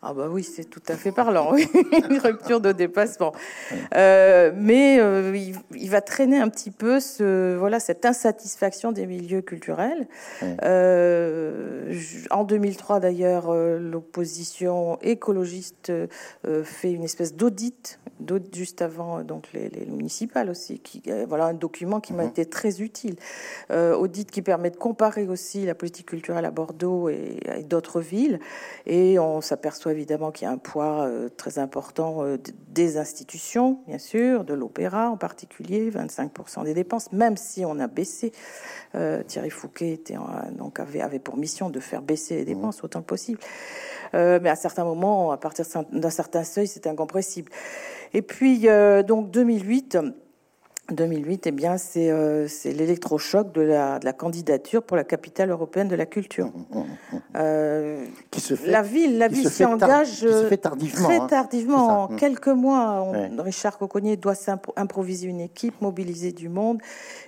Ah bah oui, c'est tout à fait parlant, une rupture de déplacement. Euh, mais euh, il, va traîner un petit peu ce, voilà, cette insatisfaction des milieux culturels. Euh, en 2003, d'ailleurs, l'opposition écologiste fait une espèce d'audit, juste avant donc les, municipales aussi, qui, voilà un document qui m'a mhm. été très utile. audit qui permet de comparer aussi la politique culturelle à Bordeaux et, et d'autres villes, et on s'aperçoit évidemment qu'il y a un poids euh, très important euh, des institutions, bien sûr, de l'opéra en particulier, 25% des dépenses, même si on a baissé. Euh, Thierry Fouquet était, donc avait, avait pour mission de faire baisser les dépenses autant que possible. mais à certains moments, à partir d'un certain seuil, c'est incompressible. Et puis, donc 2008 2008, eh bien, euh, c'est l'électrochoc de la, de la, candidature pour la capitale européenne de la culture. Mmh, mmh, mmh, euh, qui se fait, la ville, la ville s'y engage tardivement, très tardivement. En quelques mois, Richard Coconnier doit improviser une équipe, mobiliser du monde.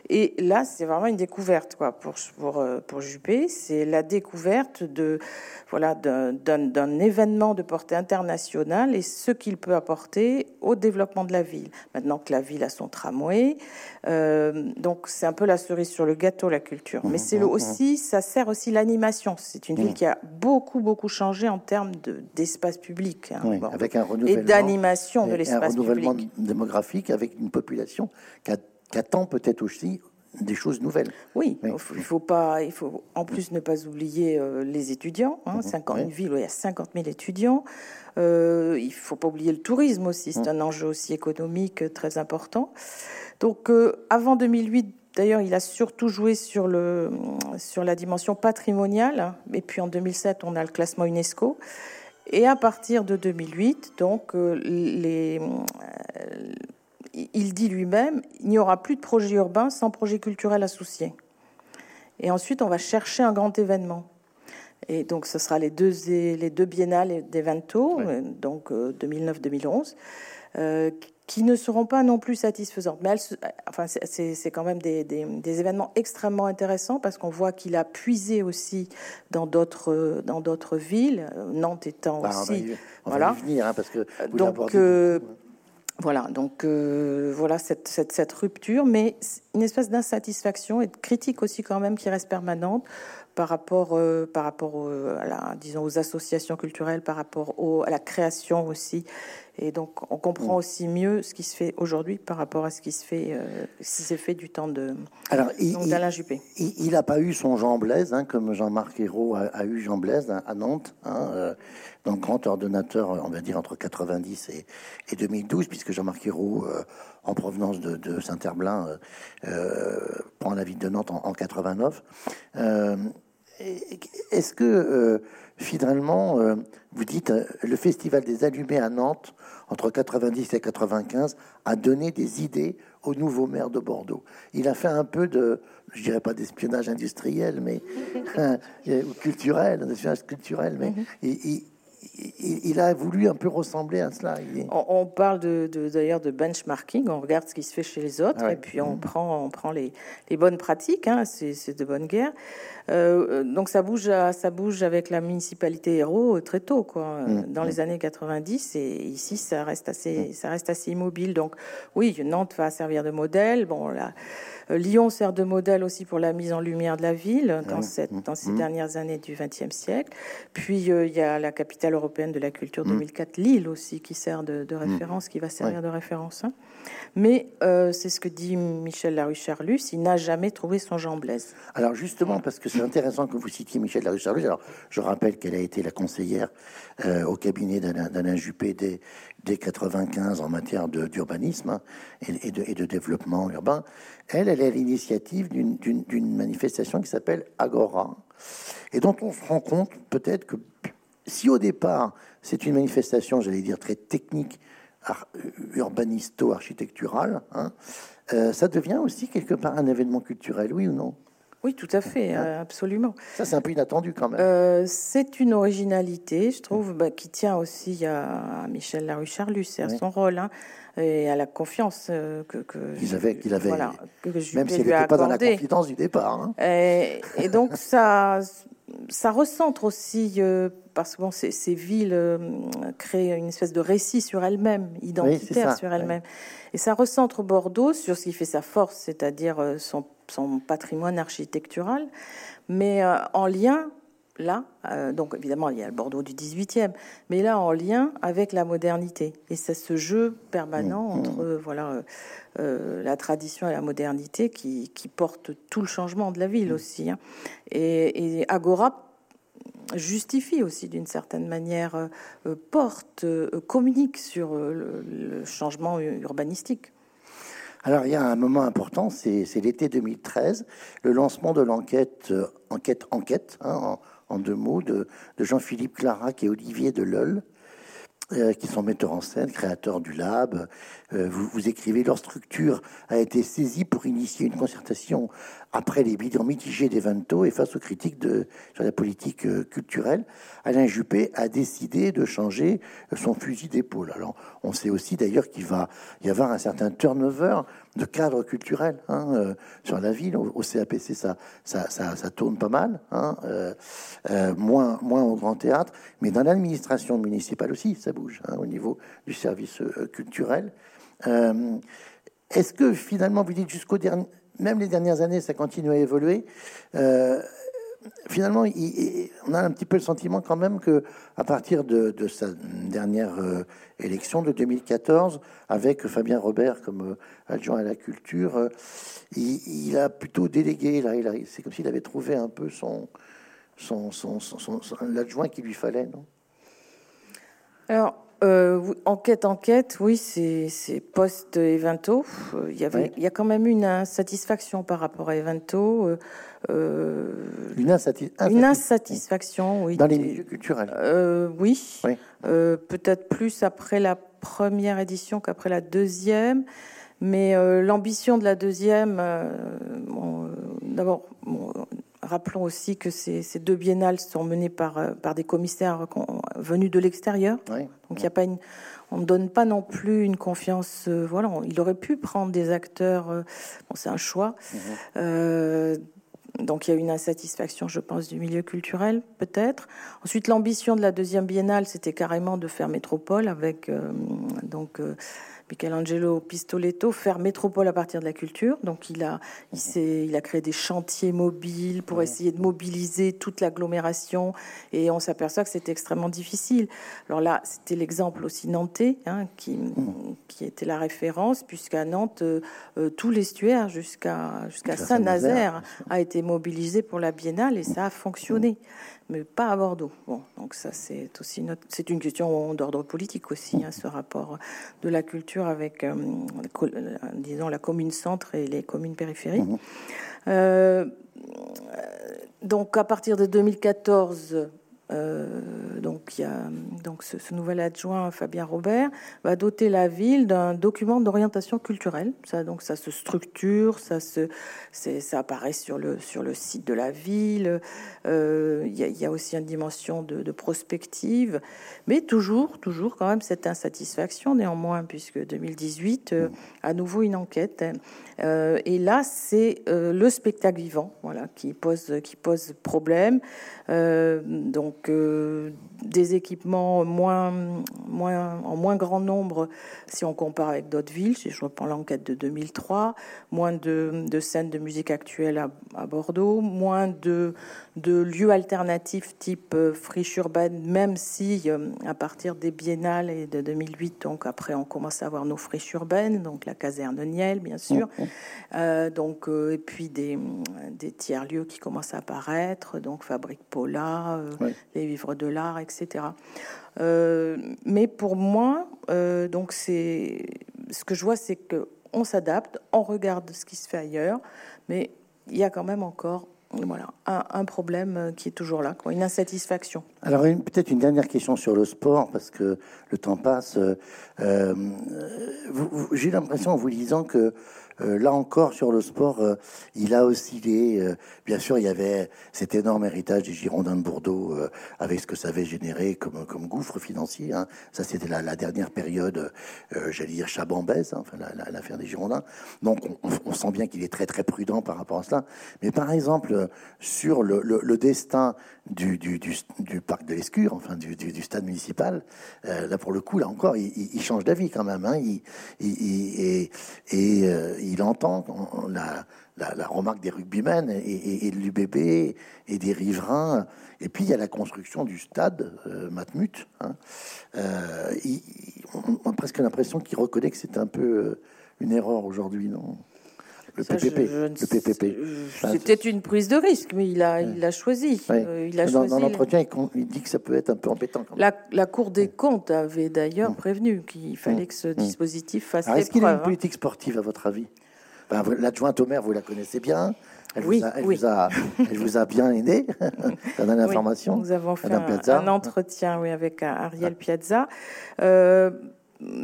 Et là, c'est vraiment une découverte quoi, pour, pour, euh, pour Juppé. C'est la découverte de voilà d'un événement de portée internationale et ce qu'il peut apporter au développement de la ville. Maintenant que la ville a son tramway, euh, donc c'est un peu la cerise sur le gâteau la culture. Mais c'est mmh, mmh, aussi, mmh. ça sert aussi l'animation. C'est une ville qui a beaucoup beaucoup changé en termes d'espace public, hein, avec un renouvellement et d'animation de l'espace public. Un renouvellement démographique avec une population qui, attend peut-être aussi des choses nouvelles. Oui, il faut pas, il faut en plus ne pas oublier euh, les étudiants. Hein, mhm. Une ville où il y a 50 000 étudiants. Euh, il faut pas oublier le tourisme aussi. C'est mhm. un enjeu aussi économique euh, très important. Donc, euh, avant 2008, D'ailleurs, il a surtout joué sur, le, sur la dimension patrimoniale. Et puis en 2007, on a le classement UNESCO. Et à partir de 2008, donc, les, il dit lui-même, il n'y aura plus de projet urbain sans projet culturel associé. Et ensuite, on va chercher un grand événement. Et donc, ce sera les deux, les deux biennales d'Evento, donc 2009-2011, euh, euh, qui ne seront pas non plus satisfaisantes. Mais enfin, c'est quand même des, des, événements extrêmement intéressants parce qu'on voit qu'il a puisé aussi dans d'autres dans d'autres villes, Nantes étant bah, aussi. voilà. venir, hein, parce que donc. Voilà, donc euh, voilà cette, cette, rupture, mais une espèce d'insatisfaction et de critique aussi quand même qui reste permanente par rapport, euh, par rapport à la, disons, aux associations culturelles, par rapport à la création aussi. Et donc, on comprend mm. aussi mieux ce qui se fait aujourd'hui par rapport à ce qui se fait, euh, si s'est fait du temps de d'Alain Juppé. Il n'a pas eu son Jean Blaise, hein, comme Jean-Marc Ayrault a, eu Jean Blaise hein, à Nantes. Hein, euh, donc, grand ordonnateur, on va dire, entre 90 et, 2012, puisque Jean-Marc Ayrault, euh, en provenance de, Saint-Herblain, prend la ville de Nantes en, en 89. Est-ce que finalement, euh, vous dites, euh, le Festival des Allumés à Nantes, entre 90 et 95, a donné des idées au nouveau maire de Bordeaux? Il a fait un peu de, je dirais pas d'espionnage industriel, mais ou culturel, d'espionnage culturel, mais mhm. il, il, a voulu un peu ressembler à cela. On, parle de, d'ailleurs de, benchmarking, on regarde ce qui se fait chez les autres et puis on mmh. prend, on prend les, les bonnes pratiques, hein, c'est, de bonne guerre. Euh, donc ça bouge, ça bouge avec la municipalité héros très tôt, quoi, mmh. dans les mmh. années 90 et ici ça reste assez, ça reste assez immobile. Donc oui, Nantes va servir de modèle. Bon là. Euh, Lyon sert de modèle aussi pour la mise en lumière de la ville dans, cette, dans ces dernières années du XXe siècle. Puis euh, il y a la capitale européenne de la culture 2004, mmh. Lille aussi, qui sert de, référence, qui va servir de référence. Hein. Mais euh, c'est ce que dit Michel Larucharlus, il n'a jamais trouvé son Jean Blaise. Alors justement, parce que c'est intéressant que vous citiez Michel Larucharlus, alors je rappelle qu'elle a été la conseillère au cabinet d'Alain Juppé dès, dès 95 en matière d'urbanisme hein, et, de, développement urbain. Elle, elle est à l'initiative d'une manifestation qui s'appelle Agora, et dont on se rend compte peut-être que si au départ c'est une manifestation, j'allais dire très technique, urbanisto-architecturale, hein, euh, ça devient aussi quelque part un événement culturel, oui ou non? Oui, tout à fait, hein? absolument. Ça, c'est un peu inattendu quand même. Euh, c'est une originalité, je trouve, bah, qui tient aussi à, Michel Larucharlus et à son rôle. Hein et à la confiance euh, que, qu'il avait, qu'il avait, même s'il n'était pas dans la confidence du départ. Hein. Et, donc ça, ça recentre aussi, euh, parce que bon, ces, ces villes euh, créent une espèce de récit sur elles-mêmes, identitaire sur elles-mêmes. Et ça recentre Bordeaux sur ce qui fait sa force, c'est-à-dire euh, son, son, patrimoine architectural, mais en lien, là, donc évidemment, il y a le Bordeaux du 18e, mais là, en lien avec la modernité. Et c'est ce jeu permanent mmh, mmh. entre, voilà euh, la tradition et la modernité qui, portent tout le changement de la ville mm. aussi. Hein. Et, Agora justifie aussi d'une certaine manière, euh, porte, euh, communique sur le, changement urbanistique. Alors il y a un moment important, c'est l'été 2013, le lancement de l'enquête Enquête Enquête, hein, en, deux mots, de, Jean-Philippe Clarac et Olivier Deleuil, euh, qui sont metteurs en scène, créateurs du lab. Euh, vous, vous, écrivez leur structure a été saisie pour initier une concertation après les bilans mitigés des Vento et face aux critiques sur la politique euh, culturelle. Alain Juppé a décidé de changer son fusil d'épaule. Alors, on sait aussi d'ailleurs qu'il va y avoir un certain turnover de cadre culturel hein, sur la ville. Au, CAPC, ça, ça, tourne pas mal, hein, moins, au Grand Théâtre, mais dans l'administration municipale aussi, ça bouge hein, au niveau du service euh, culturel. Euh, est-ce que finalement, vous dites jusqu'au dernier, même les dernières années, ça continue à évoluer euh, Finalement, on a un petit peu le sentiment quand même que à partir de, sa dernière élection de 2014, avec Fabien Robert comme adjoint à la culture, il, a plutôt délégué. Là, c'est comme s'il avait trouvé un peu son, son, son, son l'adjoint qu'il lui fallait, non? Alors, euh, enquête, enquête, oui, c'est post-Evento. Il y avait, il y a quand même une insatisfaction par rapport à Evento. Euh, euh une, insatisfaction. une, insatisfaction, oui. Dans les milieux culturels. Oui. oui. Peut-être plus après la première édition qu'après la deuxième. Mais l'ambition de la deuxième, bon, d'abord, bon, Rappelons aussi que ces, deux biennales sont menées par, euh, par des commissaires venus de l'extérieur. Donc il y a pas une, on ne donne pas non plus une confiance. Euh, voilà, il aurait pu prendre des acteurs. Euh, bon, c'est un choix. Mhm. donc il y a une insatisfaction, je pense, du milieu culturel, peut-être. Ensuite, l'ambition de la deuxième biennale, c'était carrément de faire métropole avec donc Michelangelo Pistoletto, faire métropole à partir de la culture. Donc il a, il, il a créé des chantiers mobiles pour essayer de mobiliser toute l'agglomération et on s'aperçoit que c'était extrêmement difficile. Alors là, c'était l'exemple aussi nantais hein, qui, qui était la référence, puisqu'à Nantes, euh, euh, tout l'estuaire jusqu'à jusqu'à Saint-Nazaire a été mobilisé pour la biennale et ça a fonctionné mais pas à Bordeaux. Bon, donc ça c'est aussi c'est une question d'ordre politique aussi, hein, ce rapport de la culture avec, euh, disons, la commune centre et les communes périphériques. Mmh. Euh, donc à partir de 2014, euh, donc, il y a, donc ce, nouvel adjoint, Fabien Robert, va doter la ville d'un document d'orientation culturelle. Ça, donc, ça se structure, ça, se, ça apparaît sur le, site de la ville. Euh, il, y a, aussi une dimension de, prospective, mais toujours, toujours quand même cette insatisfaction néanmoins, puisque 2018, euh, à nouveau une enquête. et là, c'est le spectacle vivant, voilà, qui pose, qui pose problème. donc donc euh, des équipements moins, moins, en moins grand nombre si on compare avec d'autres villes. Si je reprends l'enquête de 2003, moins de, scènes de musique actuelle à, Bordeaux, moins de, de, lieux alternatifs type euh, friche urbaine, même si euh, à partir des biennales et de 2008, donc après on commence à avoir nos friches urbaines, donc la caserne Niel bien sûr, mmh, mmh. donc et puis des, des tiers lieux qui commencent à apparaître, donc Fabrique Paula, les vivres de l'art, etc. Euh, mais pour moi, euh, donc c'est ce que je vois, c'est que on s'adapte, on regarde ce qui se fait ailleurs, mais il y a quand même encore voilà, un, problème qui est toujours là, quoi, une insatisfaction. Alors peut-être une dernière question sur le sport, parce que le temps passe. Euh, J'ai l'impression en vous lisant que euh, là encore, sur le sport, euh, il a oscillé. Euh, bien sûr, il y avait cet énorme héritage des Girondins de Bordeaux, avec ce que ça avait généré comme, gouffre financier. Hein. Ça, c'était la, dernière période, j'allais dire, chabambaise, hein, enfin, l'affaire des Girondins. Donc, on, sent bien qu'il est très, très prudent par rapport à cela. Mais par exemple, sur le, destin du, parc de l'Escure, enfin, du, stade municipal, là, pour le coup, là encore, il, change d'avis quand même. Hein. Il entend la, remarque des rugbymen et, de l'UBB et des riverains. Et puis il y a la construction du stade euh, Matmut. Hein. Euh, on a presque l'impression qu'il reconnaît que c'est un peu euh, une erreur aujourd'hui, non? Le PPP. le PPP. C'était une prise de risque, mais il a, il a choisi. il a dans, l'entretien, il, dit que ça peut être un peu embêtant. La, Cour des comptes avait d'ailleurs prévenu qu'il fallait que ce dispositif fasse Est-ce qu'il a une hein. politique sportive à votre avis? L'adjointe au maire, vous la connaissez bien. Elle, oui, vous, a, elle, vous, a, elle vous a bien aidé. dans l'information. Nous avons fait un, entretien oui, avec Ariel Piazza. Euh,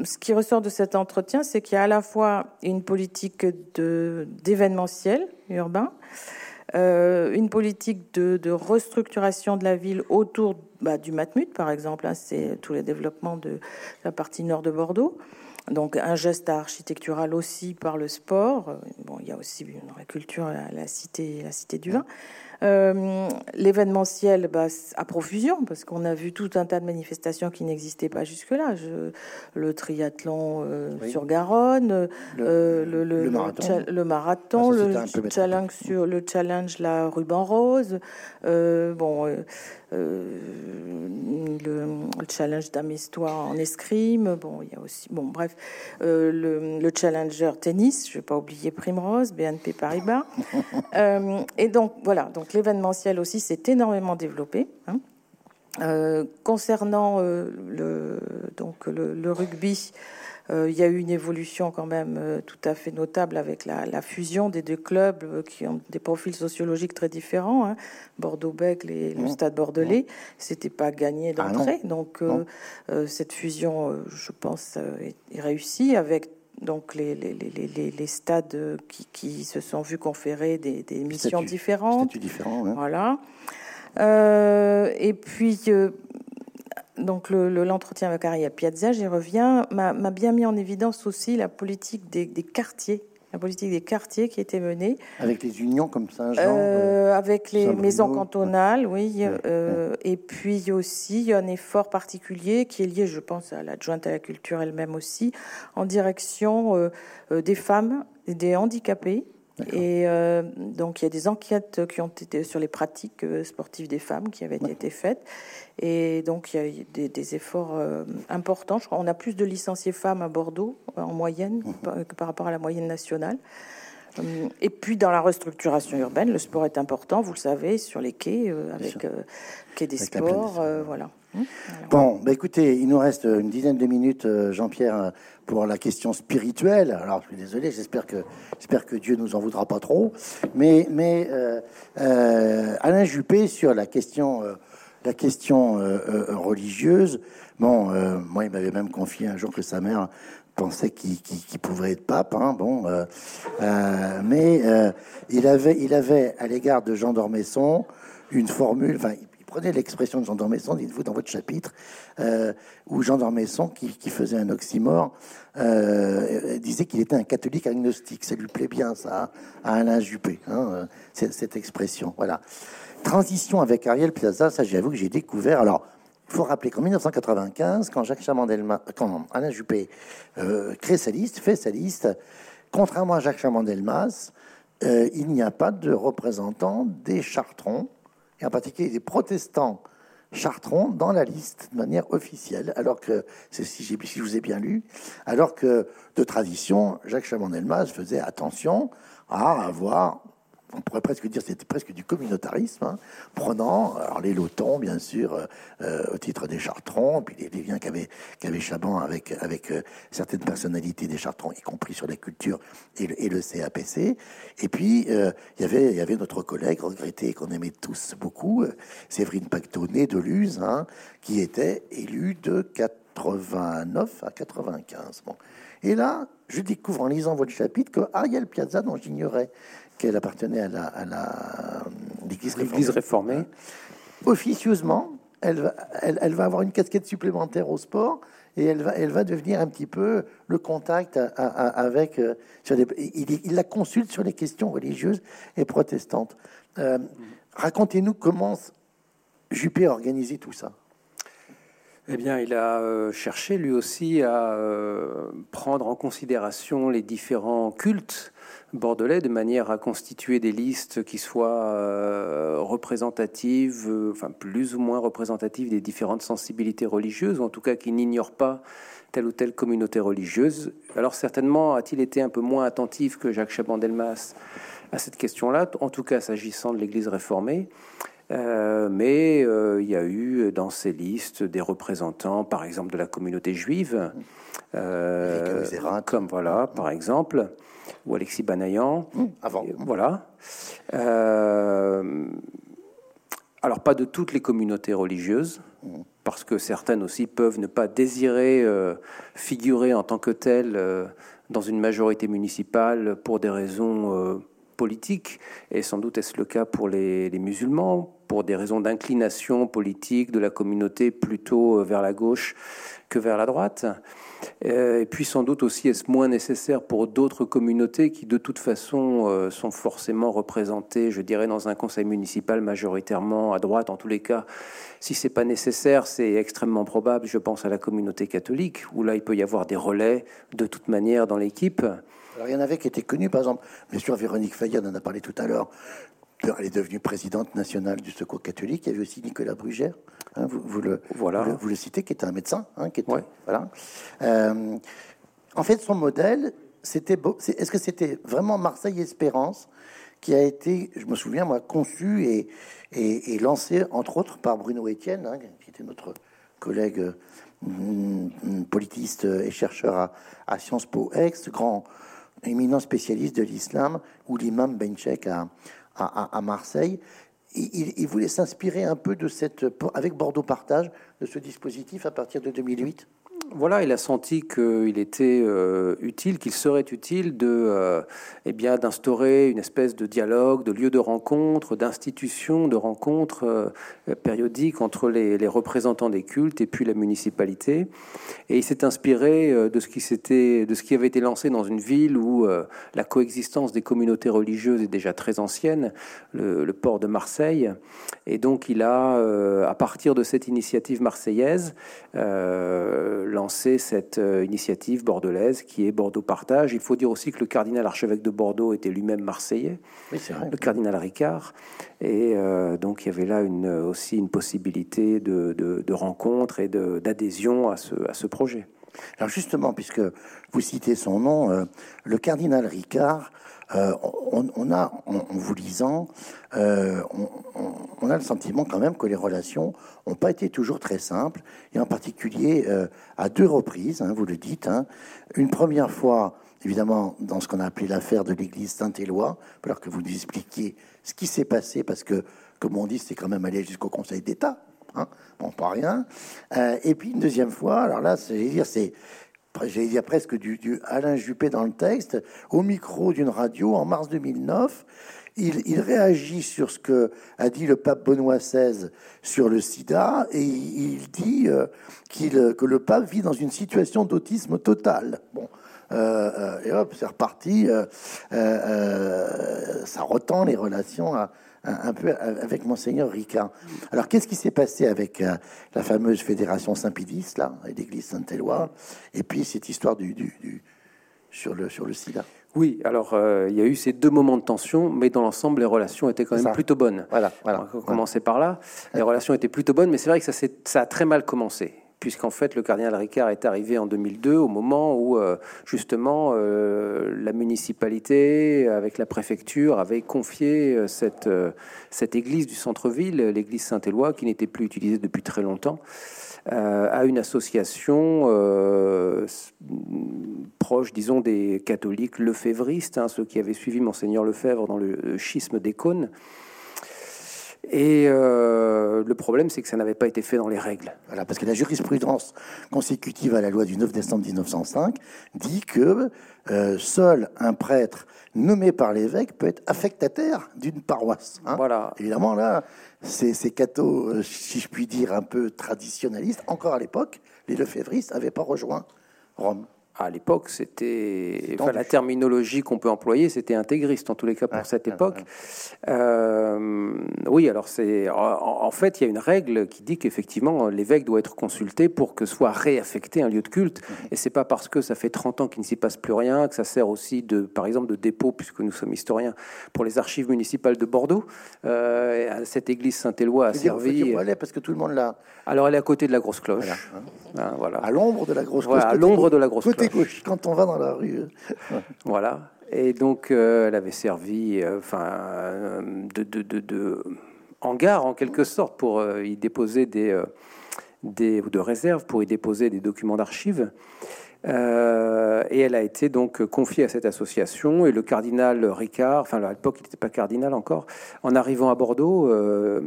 ce qui ressort de cet entretien, c'est qu'il y a à la fois une politique d'événementiel urbain, euh, une politique de, restructuration de la ville autour bah, du Matmut, par exemple. Hein, c'est tous les développements de la partie nord de Bordeaux. Donc un geste architectural aussi par le sport. Bon, il y a aussi dans la culture la, cité, la cité du vin. Euh, l'événementiel, bah, à profusion, parce qu'on a vu tout un tas de manifestations qui n'existaient pas jusque-là. le triathlon euh, sur Garonne, le, euh, le, le, marathon, le, challenge sur le challenge la ruban rose. bon le, challenge d'Amestois en escrime. Bon, il y a aussi, bon, bref, le, challenger tennis. Je vais pas oublier Primrose, BNP Paribas. Et donc voilà, donc l'événementiel aussi s'est énormément développé. Hein. concernant le, donc le rugby, euh, il y a eu une évolution quand même euh, tout à fait notable avec la, fusion des deux clubs euh, qui ont des profils sociologiques très différents. Hein. Bordeaux-Bègles et le. Stade Bordelais, c'était pas gagné ah d'entrée. donc cette fusion, je pense, est, réussie avec donc les, les, les, les stades qui, qui, se sont vus conférer des, des missions différentes. différents. Voilà. et puis donc l'entretien le, avec Ariel Piazza, j'y reviens, m'a bien mis en évidence aussi la politique des, quartiers la politique des quartiers qui était menée. Avec les unions comme Saint-Jean euh, Avec les maisons cantonales, oui. Euh, et puis aussi un effort particulier qui est lié, je pense, à l'adjointe à la culture elle-même aussi, en direction euh, des femmes des handicapés. Et donc il y a des enquêtes qui ont été sur les pratiques sportives des femmes qui avaient été faites. Et donc, il y a des, des efforts euh, importants. Je crois qu'on a plus de licenciés femmes à Bordeaux euh, en moyenne mmh. que par rapport à la moyenne nationale. Euh, et puis dans la restructuration urbaine, le sport est important, vous le savez, sur les quais, avec quai des sports, mmh, voilà. Bon, bah écoutez, il nous reste une dizaine de minutes, Jean-Pierre, pour la question spirituelle. Alors, je suis désolé, j'espère que, j'espère que Dieu nous en voudra pas trop. Mais, mais Alain Juppé, sur la question la question euh, euh, religieuse, bon, euh, moi, il m'avait même confié un jour que sa mère pensait qu'il pouvait être pape, hein, bon, mais il avait, il avait à l'égard de Jean d'Ormesson une formule, enfin, prenait l'expression de Jean d'Ormesson, dites-vous dans votre chapitre, où Jean d'Ormesson, qui, faisait un oxymore, disait qu'il était un catholique agnostique. Ça lui plaît bien, ça, à Alain Juppé, hein, cette expression. Voilà. Transition avec Ariel Plaza, ça j'avoue que j'ai découvert. Alors, il faut rappeler qu'en 1995, quand Jacques Chamandelmas, quand Alain Juppé euh, crée sa liste, fait sa liste, contrairement à Jacques Chamandelmas, euh, il n'y a pas de représentants des chartrons, et en particulier des protestants chartrons, dans la liste de manière officielle, alors que, si, je vous ai bien lu, alors que de tradition, Jacques Chamandelmas faisait attention à avoir on pourrait presque dire c'était presque du communautarisme, hein, prenant alors les lotons bien sûr euh, euh, au titre des chartrons, puis les, liens qu'avait Chaban avec avec euh, certaines personnalités des chartrons, y compris sur la culture et le, CAPC. Et puis il y avait il y avait notre collègue regretté qu'on aimait tous beaucoup, Séverine Pacto, de Luz, hein, qui était élu de 89 à 95. Bon. Et là, je découvre en lisant votre chapitre que Ariel Piazza, dont j'ignorais qu'elle appartenait à l'Église la, réformée, réformée, officieusement, elle va, elle, va avoir une casquette supplémentaire au sport et elle va, elle va devenir un petit peu le contact avec. Euh, sur il, la consulte sur les questions religieuses et protestantes. Euh, racontez-nous comment Juppé a organisé tout ça. Eh bien, il a euh, cherché lui aussi à prendre en considération les différents cultes bordelais de manière à constituer des listes qui soient euh, représentatives, euh, enfin plus ou moins représentatives des différentes sensibilités religieuses, ou en tout cas qui n'ignorent pas telle ou telle communauté religieuse. Alors certainement a-t-il été un peu moins attentif que Jacques Chaban-Delmas à cette question-là, en tout cas s'agissant de l'Église réformée. Euh, mais il y a eu dans ces listes des représentants, par exemple, de la communauté juive, comme voilà, par exemple ou Alexis Banayan. Mmh, avant. Voilà. Euh, alors, pas de toutes les communautés religieuses, mmh. parce que certaines aussi peuvent ne pas désirer euh, figurer en tant que telles euh, dans une majorité municipale pour des raisons politiques. Et sans doute est-ce le cas pour les, les musulmans, pour des raisons d'inclination politique de la communauté plutôt vers la gauche que vers la droite. Euh, et puis sans doute aussi est-ce moins nécessaire pour d'autres communautés qui de toute façon euh, sont forcément représentées, je dirais, dans un conseil municipal majoritairement à droite. En tous les cas, si c'est pas nécessaire, c'est extrêmement probable. Je pense à la communauté catholique où là il peut y avoir des relais de toute manière dans l'équipe. Alors il y en avait qui étaient connus, par exemple, bien sûr Véronique Fayard en a parlé tout à l'heure, elle est devenue présidente nationale du Secours catholique. Il y avait aussi Nicolas Brugère, hein, vous, le, voilà. vous, le, citez, qui était un médecin. Hein, qui voilà. Euh, en fait, son modèle, c'était est-ce que c'était vraiment Marseille Espérance qui a été, je me souviens, moi, conçu et, et, lancé, entre autres, par Bruno Etienne, hein, qui était notre collègue mm, politiste et chercheur à, à Sciences Po ex, grand éminent spécialiste de l'islam, ou l'imam Benchek a, à, Marseille. Il, voulait s'inspirer un peu de cette, avec Bordeaux Partage, de ce dispositif à partir de 2008 voilà, il a senti qu'il était euh, utile, qu'il serait utile de, euh, eh bien, d'instaurer une espèce de dialogue, de lieu de rencontre, d'institution de rencontre euh, périodique entre les, représentants des cultes et puis la municipalité. Et il s'est inspiré de ce qui s'était, de ce qui avait été lancé dans une ville où la coexistence des communautés religieuses est déjà très ancienne, le, le port de Marseille. Et donc, il a, à partir de cette initiative marseillaise, lancé cette euh, initiative bordelaise qui est Bordeaux Partage. Il faut dire aussi que le cardinal archevêque de Bordeaux était lui-même marseillais, le cardinal Ricard. Et euh, donc il y avait là une, aussi une possibilité de, de, rencontre et d'adhésion à ce, à ce projet. Alors justement, puisque vous citez son nom, euh, le cardinal Ricard euh, on, a, en, vous lisant, euh, on, a le sentiment quand même que les relations n'ont pas été toujours très simples, et en particulier euh, à deux reprises, hein, vous le dites. Hein. une première fois, évidemment, dans ce qu'on a appelé l'affaire de l'église Saint-Éloi, alors que vous nous expliquiez ce qui s'est passé, parce que, comme on dit, c'est quand même allé jusqu'au Conseil d'État. Hein, bon, pas rien. et puis une deuxième fois, alors là, c'est j'allais dire presque du, du, Alain Juppé dans le texte, au micro d'une radio en mars 2009. Il, réagit sur ce que a dit le pape Benoît XVI sur le sida et il, dit euh, que le pape vit dans une situation d'autisme total. Bon, euh, euh, et hop, c'est reparti. ça retend les relations un, peu avec Monseigneur Ricard. Alors, qu'est-ce qui s'est passé avec la fameuse fédération Saint-Pédis, là, et l'église Saint-Éloi, et puis cette histoire du, du, sur, le, sur le sida? Oui, alors euh, il y a eu ces deux moments de tension, mais dans l'ensemble, les relations étaient quand même plutôt bonnes. Voilà, voilà. On va commencer par là. Les relations étaient plutôt bonnes, mais c'est vrai que ça, ça a très mal commencé puisqu'en fait le cardinal Ricard est arrivé en 2002 au moment où euh, justement euh, la municipalité avec la préfecture avait confié euh, cette, cette église du centre-ville, l'église Saint-Éloi, qui n'était plus utilisée depuis très longtemps, à une association proche, disons, des catholiques lefévristes, hein, ceux qui avaient suivi monseigneur Lefebvre dans le schisme des Et euh, le problème, c'est que ça n'avait pas été fait dans les règles. Voilà, parce que la jurisprudence consécutive à la loi du 9 décembre 1905 dit que euh, seul un prêtre nommé par l'évêque peut être affectataire d'une paroisse. Hein. Voilà. Évidemment, là, ces, ces cathos, euh, si je puis dire, un peu traditionnalistes, encore à l'époque, les lefévristes n'avaient pas rejoint Rome à l'époque, c'était la terminologie qu'on peut employer, c'était intégriste en tous les cas pour cette époque. Euh, oui, alors c'est en, fait il y a une règle qui dit qu'effectivement l'évêque doit être consulté pour que soit réaffecté un lieu de culte, mhm. et c'est pas parce que ça fait 30 ans qu'il ne s'y passe plus rien que ça sert aussi de, par exemple, de dépôt puisque nous sommes historiens pour les archives municipales de Bordeaux. Euh, cette église Saint-Éloi a servi. Dire, parce que tout le monde l'a. Alors elle est à côté de la grosse cloche. Voilà. Hein. À l'ombre de la grosse cloche. à l'ombre de la grosse cloche quand on va dans la rue. voilà. Et donc, euh, elle avait servi, euh, enfin, euh, de, de, de, hangar en quelque sorte pour y déposer des, des ou de réserve pour y déposer des documents d'archives. Euh, et elle a été donc confiée à cette association. Et le cardinal Ricard, enfin à l'époque il n'était pas cardinal encore, en arrivant à Bordeaux, euh,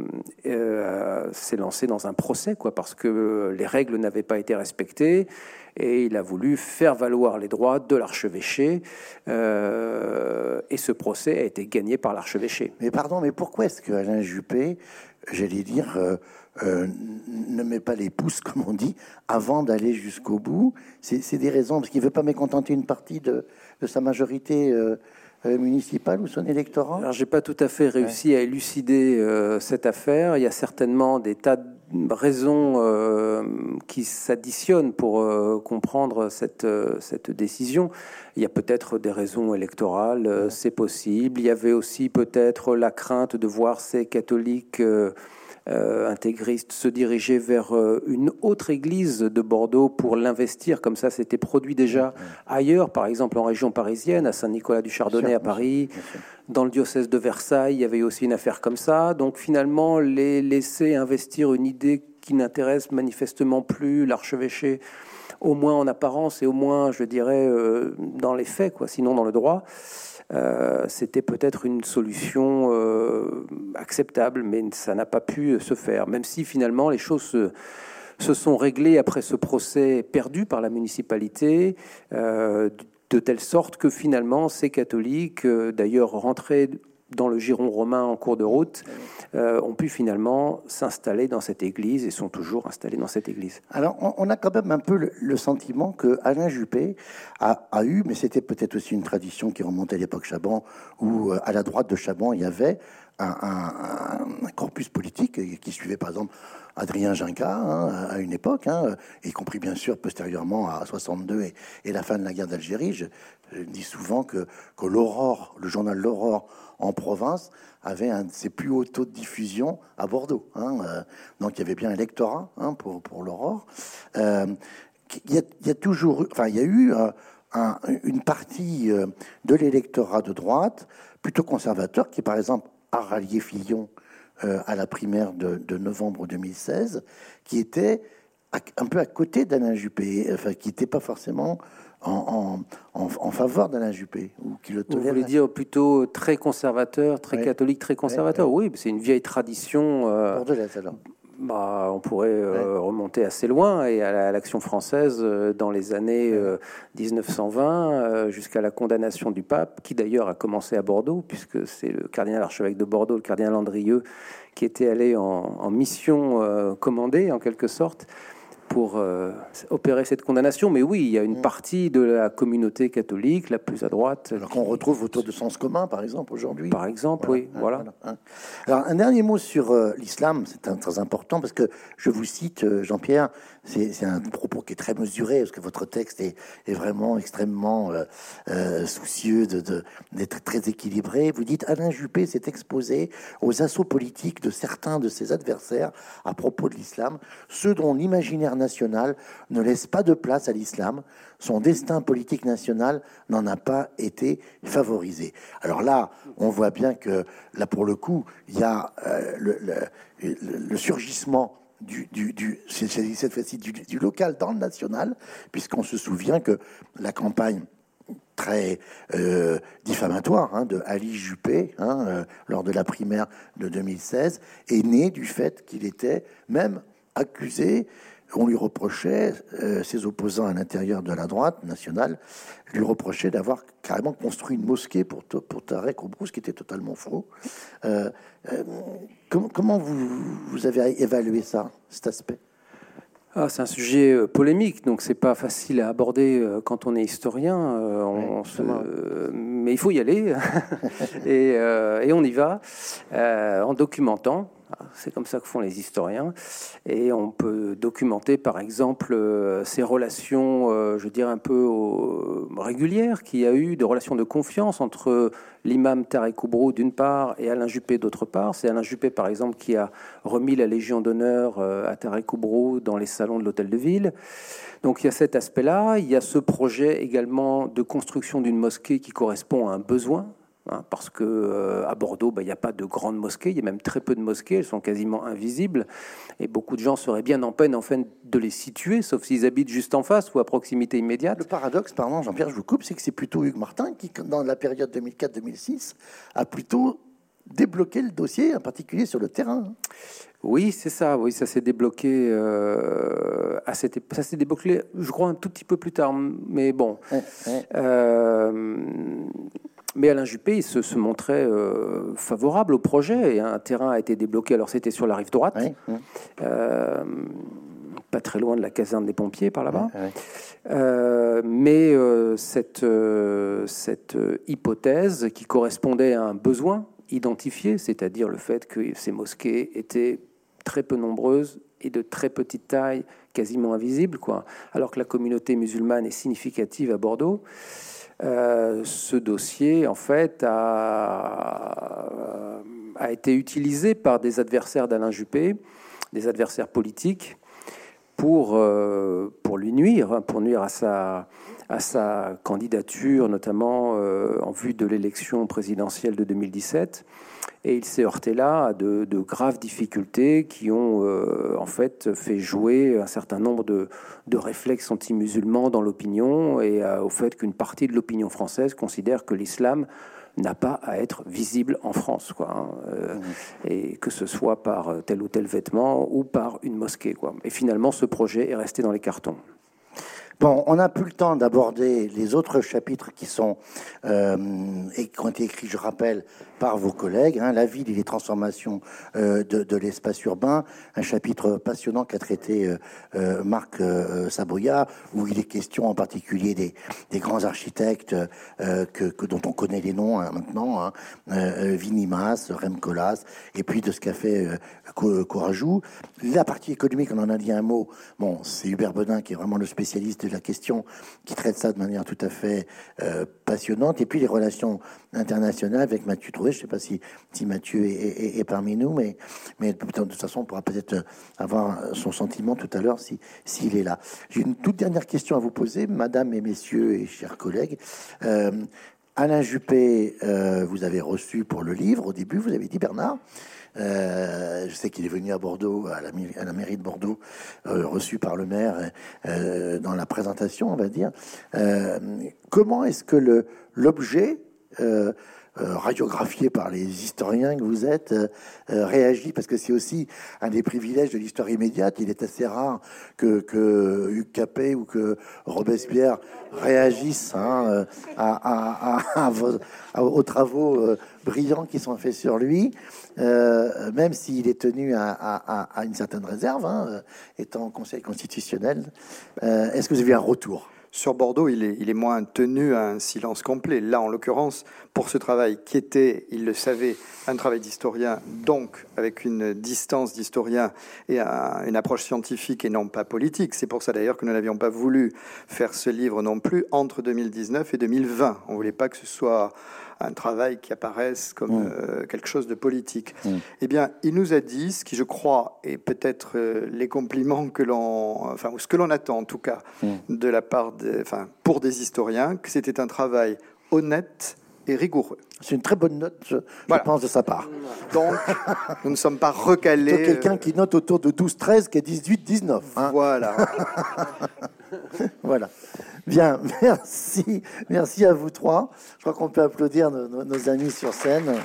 euh, s'est lancé dans un procès, quoi, parce que les règles n'avaient pas été respectées. Et il a voulu faire valoir les droits de l'archevêché. et ce procès a été gagné par l'archevêché. Mais pardon, mais pourquoi est-ce que Alain Juppé, j'allais dire, euh, ne met pas les pouces, comme on dit, avant d'aller jusqu'au bout. C'est des raisons, parce qu'il ne veut pas mécontenter une partie de, sa majorité euh, euh, municipale ou son électorat? Alors, j'ai pas tout à fait réussi à élucider cette affaire. Il y a certainement des tas de raisons qui s'additionnent pour comprendre cette, cette décision. Il y a peut-être des raisons électorales, c'est possible. Il y avait aussi peut-être la crainte de voir ces catholiques euh, intégriste se diriger vers euh, une autre église de Bordeaux pour l'investir, comme ça c'était produit déjà ailleurs, par exemple en région parisienne, à Saint-Nicolas du Chardonnay à Paris, dans le diocèse de Versailles, il y avait aussi une affaire comme ça. Donc finalement, les laisser investir une idée qui n'intéresse manifestement plus l'archevêché, au moins en apparence et au moins, je dirais, euh, dans les faits, quoi, sinon dans le droit. Euh, c'était peut-être une solution euh, acceptable, mais ça n'a pas pu se faire, même si finalement les choses se, sont réglées après ce procès perdu par la municipalité. Euh, de telle sorte que finalement ces catholiques, d'ailleurs rentrés dans le giron romain en cours de route, euh, ont pu finalement s'installer dans cette église et sont toujours installés dans cette église. Alors, on, a quand même un peu le, sentiment que Alain Juppé a, eu, mais c'était peut-être aussi une tradition qui remontait à l'époque Chaban, où euh, à la droite de Chaban, il y avait un, corpus politique qui suivait par exemple Adrien Ginca hein, à une époque, hein, y compris bien sûr postérieurement à 62 et, la fin de la guerre d'Algérie. Je, dis souvent que, que l'Aurore, le journal L'Aurore en province, avait un de ses plus hauts taux de diffusion à Bordeaux. Hein, euh, donc il y avait bien un lectorat pour, pour l'Aurore. Euh, il, y a, toujours, enfin il y a eu euh, une partie de l'électorat de droite plutôt conservateur qui, par exemple, a rallié Fillon euh, à la primaire de, novembre 2016, qui était un peu à côté d'Alain Juppé, enfin, qui n'était pas forcément en, en, faveur d'Alain Juppé, ou qui le Vous voulez dire plutôt très conservateur, très catholique, très conservateur. Oui, c'est une vieille tradition. Euh, alors bah, on pourrait euh, remonter assez loin et à l'action française euh, dans les années 1920 euh, jusqu'à la condamnation du pape, qui d'ailleurs a commencé à Bordeaux, puisque c'est le cardinal archevêque de Bordeaux, le cardinal Andrieux, qui était allé en, en mission commandée en quelque sorte pour euh, opérer cette condamnation. Mais oui, il y a une mm. partie de la communauté catholique, la plus à droite. Alors qu'on retrouve autour de sens commun, par exemple, aujourd'hui. Par exemple, oui, voilà. Hein. Alors, un dernier mot sur euh, l'islam, c'est très important, parce que je vous cite, euh, Jean-Pierre, c'est un propos qui est très mesuré, parce que votre texte est, vraiment extrêmement soucieux d'être très équilibré. Vous dites, Alain Juppé s'est exposé aux assauts politiques de certains de ses adversaires à propos de l'islam, ceux dont l'imaginaire national ne laisse pas de place à l'islam. Son destin politique national n'en a pas été favorisé. Alors là, on voit bien que là, pour le coup, il y a euh, le, surgissement du, du, cette fois-ci du, local dans le national, puisqu'on se souvient que la campagne très euh, diffamatoire hein, de Ali Juppé hein, euh, lors de la primaire de 2016 est né du fait qu'il était même accusé. On lui reprochait, euh, ses opposants à l'intérieur de la droite nationale lui reprochaient d'avoir carrément construit une mosquée pour, pour Tarek Oubrous, ce qui était totalement faux. comment, comment vous, vous avez évalué ça, cet aspect? Ah, c'est un sujet euh, polémique, donc c'est pas facile à aborder euh, quand on est historien. Euh, mais il faut y aller et, et, on y va en documentant. C'est comme ça que font les historiens. Et on peut documenter, par exemple, euh, ces relations, euh, je dirais, un peu régulières qu'il y a eu, de relations de confiance entre l'imam Tarek Oubrou d'une part et Alain Juppé d'autre part. C'est Alain Juppé, par exemple, qui a remis la Légion d'honneur euh, à Tarek Oubrou dans les salons de l'Hôtel de Ville. Donc il y a cet aspect-là. Il y a ce projet également de construction d'une mosquée qui correspond à un besoin Hein, parce que euh, à Bordeaux, bah, il n'y a pas de grandes mosquées, il y a même très peu de mosquées, elles sont quasiment invisibles, et beaucoup de gens seraient bien en peine en fait de les situer, sauf s'ils habitent juste en face ou à proximité immédiate. Le paradoxe, pardon Jean-Pierre, je vous coupe, c'est que c'est plutôt Hugues Martin qui, dans la période 2004-2006, a plutôt débloqué le dossier, en particulier sur le terrain. Oui, c'est ça. Oui, ça s'est débloqué. Euh, à cette, ça s'est débloqué, je crois, un tout petit peu plus tard. Mais bon. Euh, mais Alain Juppé, il se, montrait euh, favorable au projet et un terrain a été débloqué. Alors c'était sur la rive droite, pas très loin de la caserne des pompiers par là-bas. Mais cette, cette hypothèse qui correspondait à un besoin identifié, c'est-à-dire le fait que ces mosquées étaient très peu nombreuses et de très petite taille, quasiment invisibles, quoi, alors que la communauté musulmane est significative à Bordeaux. Euh, ce dossier, en fait, a, a, été utilisé par des adversaires d'Alain Juppé, des adversaires politiques, pour, euh, pour lui nuire, hein, pour nuire à sa, à sa candidature, notamment euh, en vue de l'élection présidentielle de 2017. Et il s'est heurté là à de, graves difficultés qui ont euh, en fait fait jouer un certain nombre de, réflexes anti-musulmans dans l'opinion et au fait qu'une partie de l'opinion française considère que l'islam n'a pas à être visible en France, quoi, hein, euh, et que ce soit par tel ou tel vêtement ou par une mosquée, quoi. Et finalement, ce projet est resté dans les cartons. Bon, on n'a plus le temps d'aborder les autres chapitres qui sont euh, ont été écrits, je rappelle, par vos collègues. Hein, la ville et les transformations euh, de, l'espace urbain, un chapitre passionnant qu'a traité euh, Marc Saboya, où il est question en particulier des, grands architectes dont on connaît les noms hein, maintenant, hein, Vinimas, Rem et puis de ce qu'a fait Courajou. La partie économique, on en a dit un mot. Bon, c'est Hubert Bedin qui est vraiment le spécialiste de la question, qui traite ça de manière tout à fait passionnante. Et puis les relations internationales avec Mathieu Trouvé je ne sais pas si, si Mathieu est, parmi nous, mais, mais de toute façon, on pourra peut-être avoir son sentiment tout à l'heure s'il si, est là. J'ai une toute dernière question à vous poser, madame et messieurs et chers collègues. Euh, Alain Juppé, euh, vous avez reçu pour le livre au début, vous avez dit Bernard. Euh, je sais qu'il est venu à Bordeaux, à la, mairie de Bordeaux, reçu par le maire dans la présentation, on va dire. comment est-ce que l'objet euh, radiographié par les historiens que vous êtes, euh, euh, réagit, parce que c'est aussi un des privilèges de l'histoire immédiate. Il est assez rare que, que Hugues Capet ou que Robespierre réagissent hein, à, aux travaux brillants qui sont faits sur lui, même s'il est tenu à, une certaine réserve, hein, étant conseil constitutionnel. Est-ce que vous avez un retour? Sur Bordeaux, il est, moins tenu à un silence complet. Là, en l'occurrence, pour ce travail qui était, il le savait, un travail d'historien, donc avec une distance d'historien et une approche scientifique et non pas politique. C'est pour ça d'ailleurs que nous n'avions pas voulu faire ce livre non plus entre 2019 et 2020. On ne voulait pas que ce soit un travail qui apparaisse comme mm. euh, quelque chose de politique. Mm. Eh bien, il nous a dit ce qui, je crois, est peut-être euh, les compliments que l'on, enfin, ou ce que l'on attend en tout cas, mm. de la part, enfin, pour des historiens, que c'était un travail honnête et rigoureux. C'est une très bonne note, je, pense, de sa part. Donc, nous ne sommes pas recalés. quelqu'un qui note autour de 12-13, qui est 18-19. Hein. Voilà. voilà. Bien, merci. Merci à vous trois. Je crois qu'on peut applaudir nos, amis sur scène.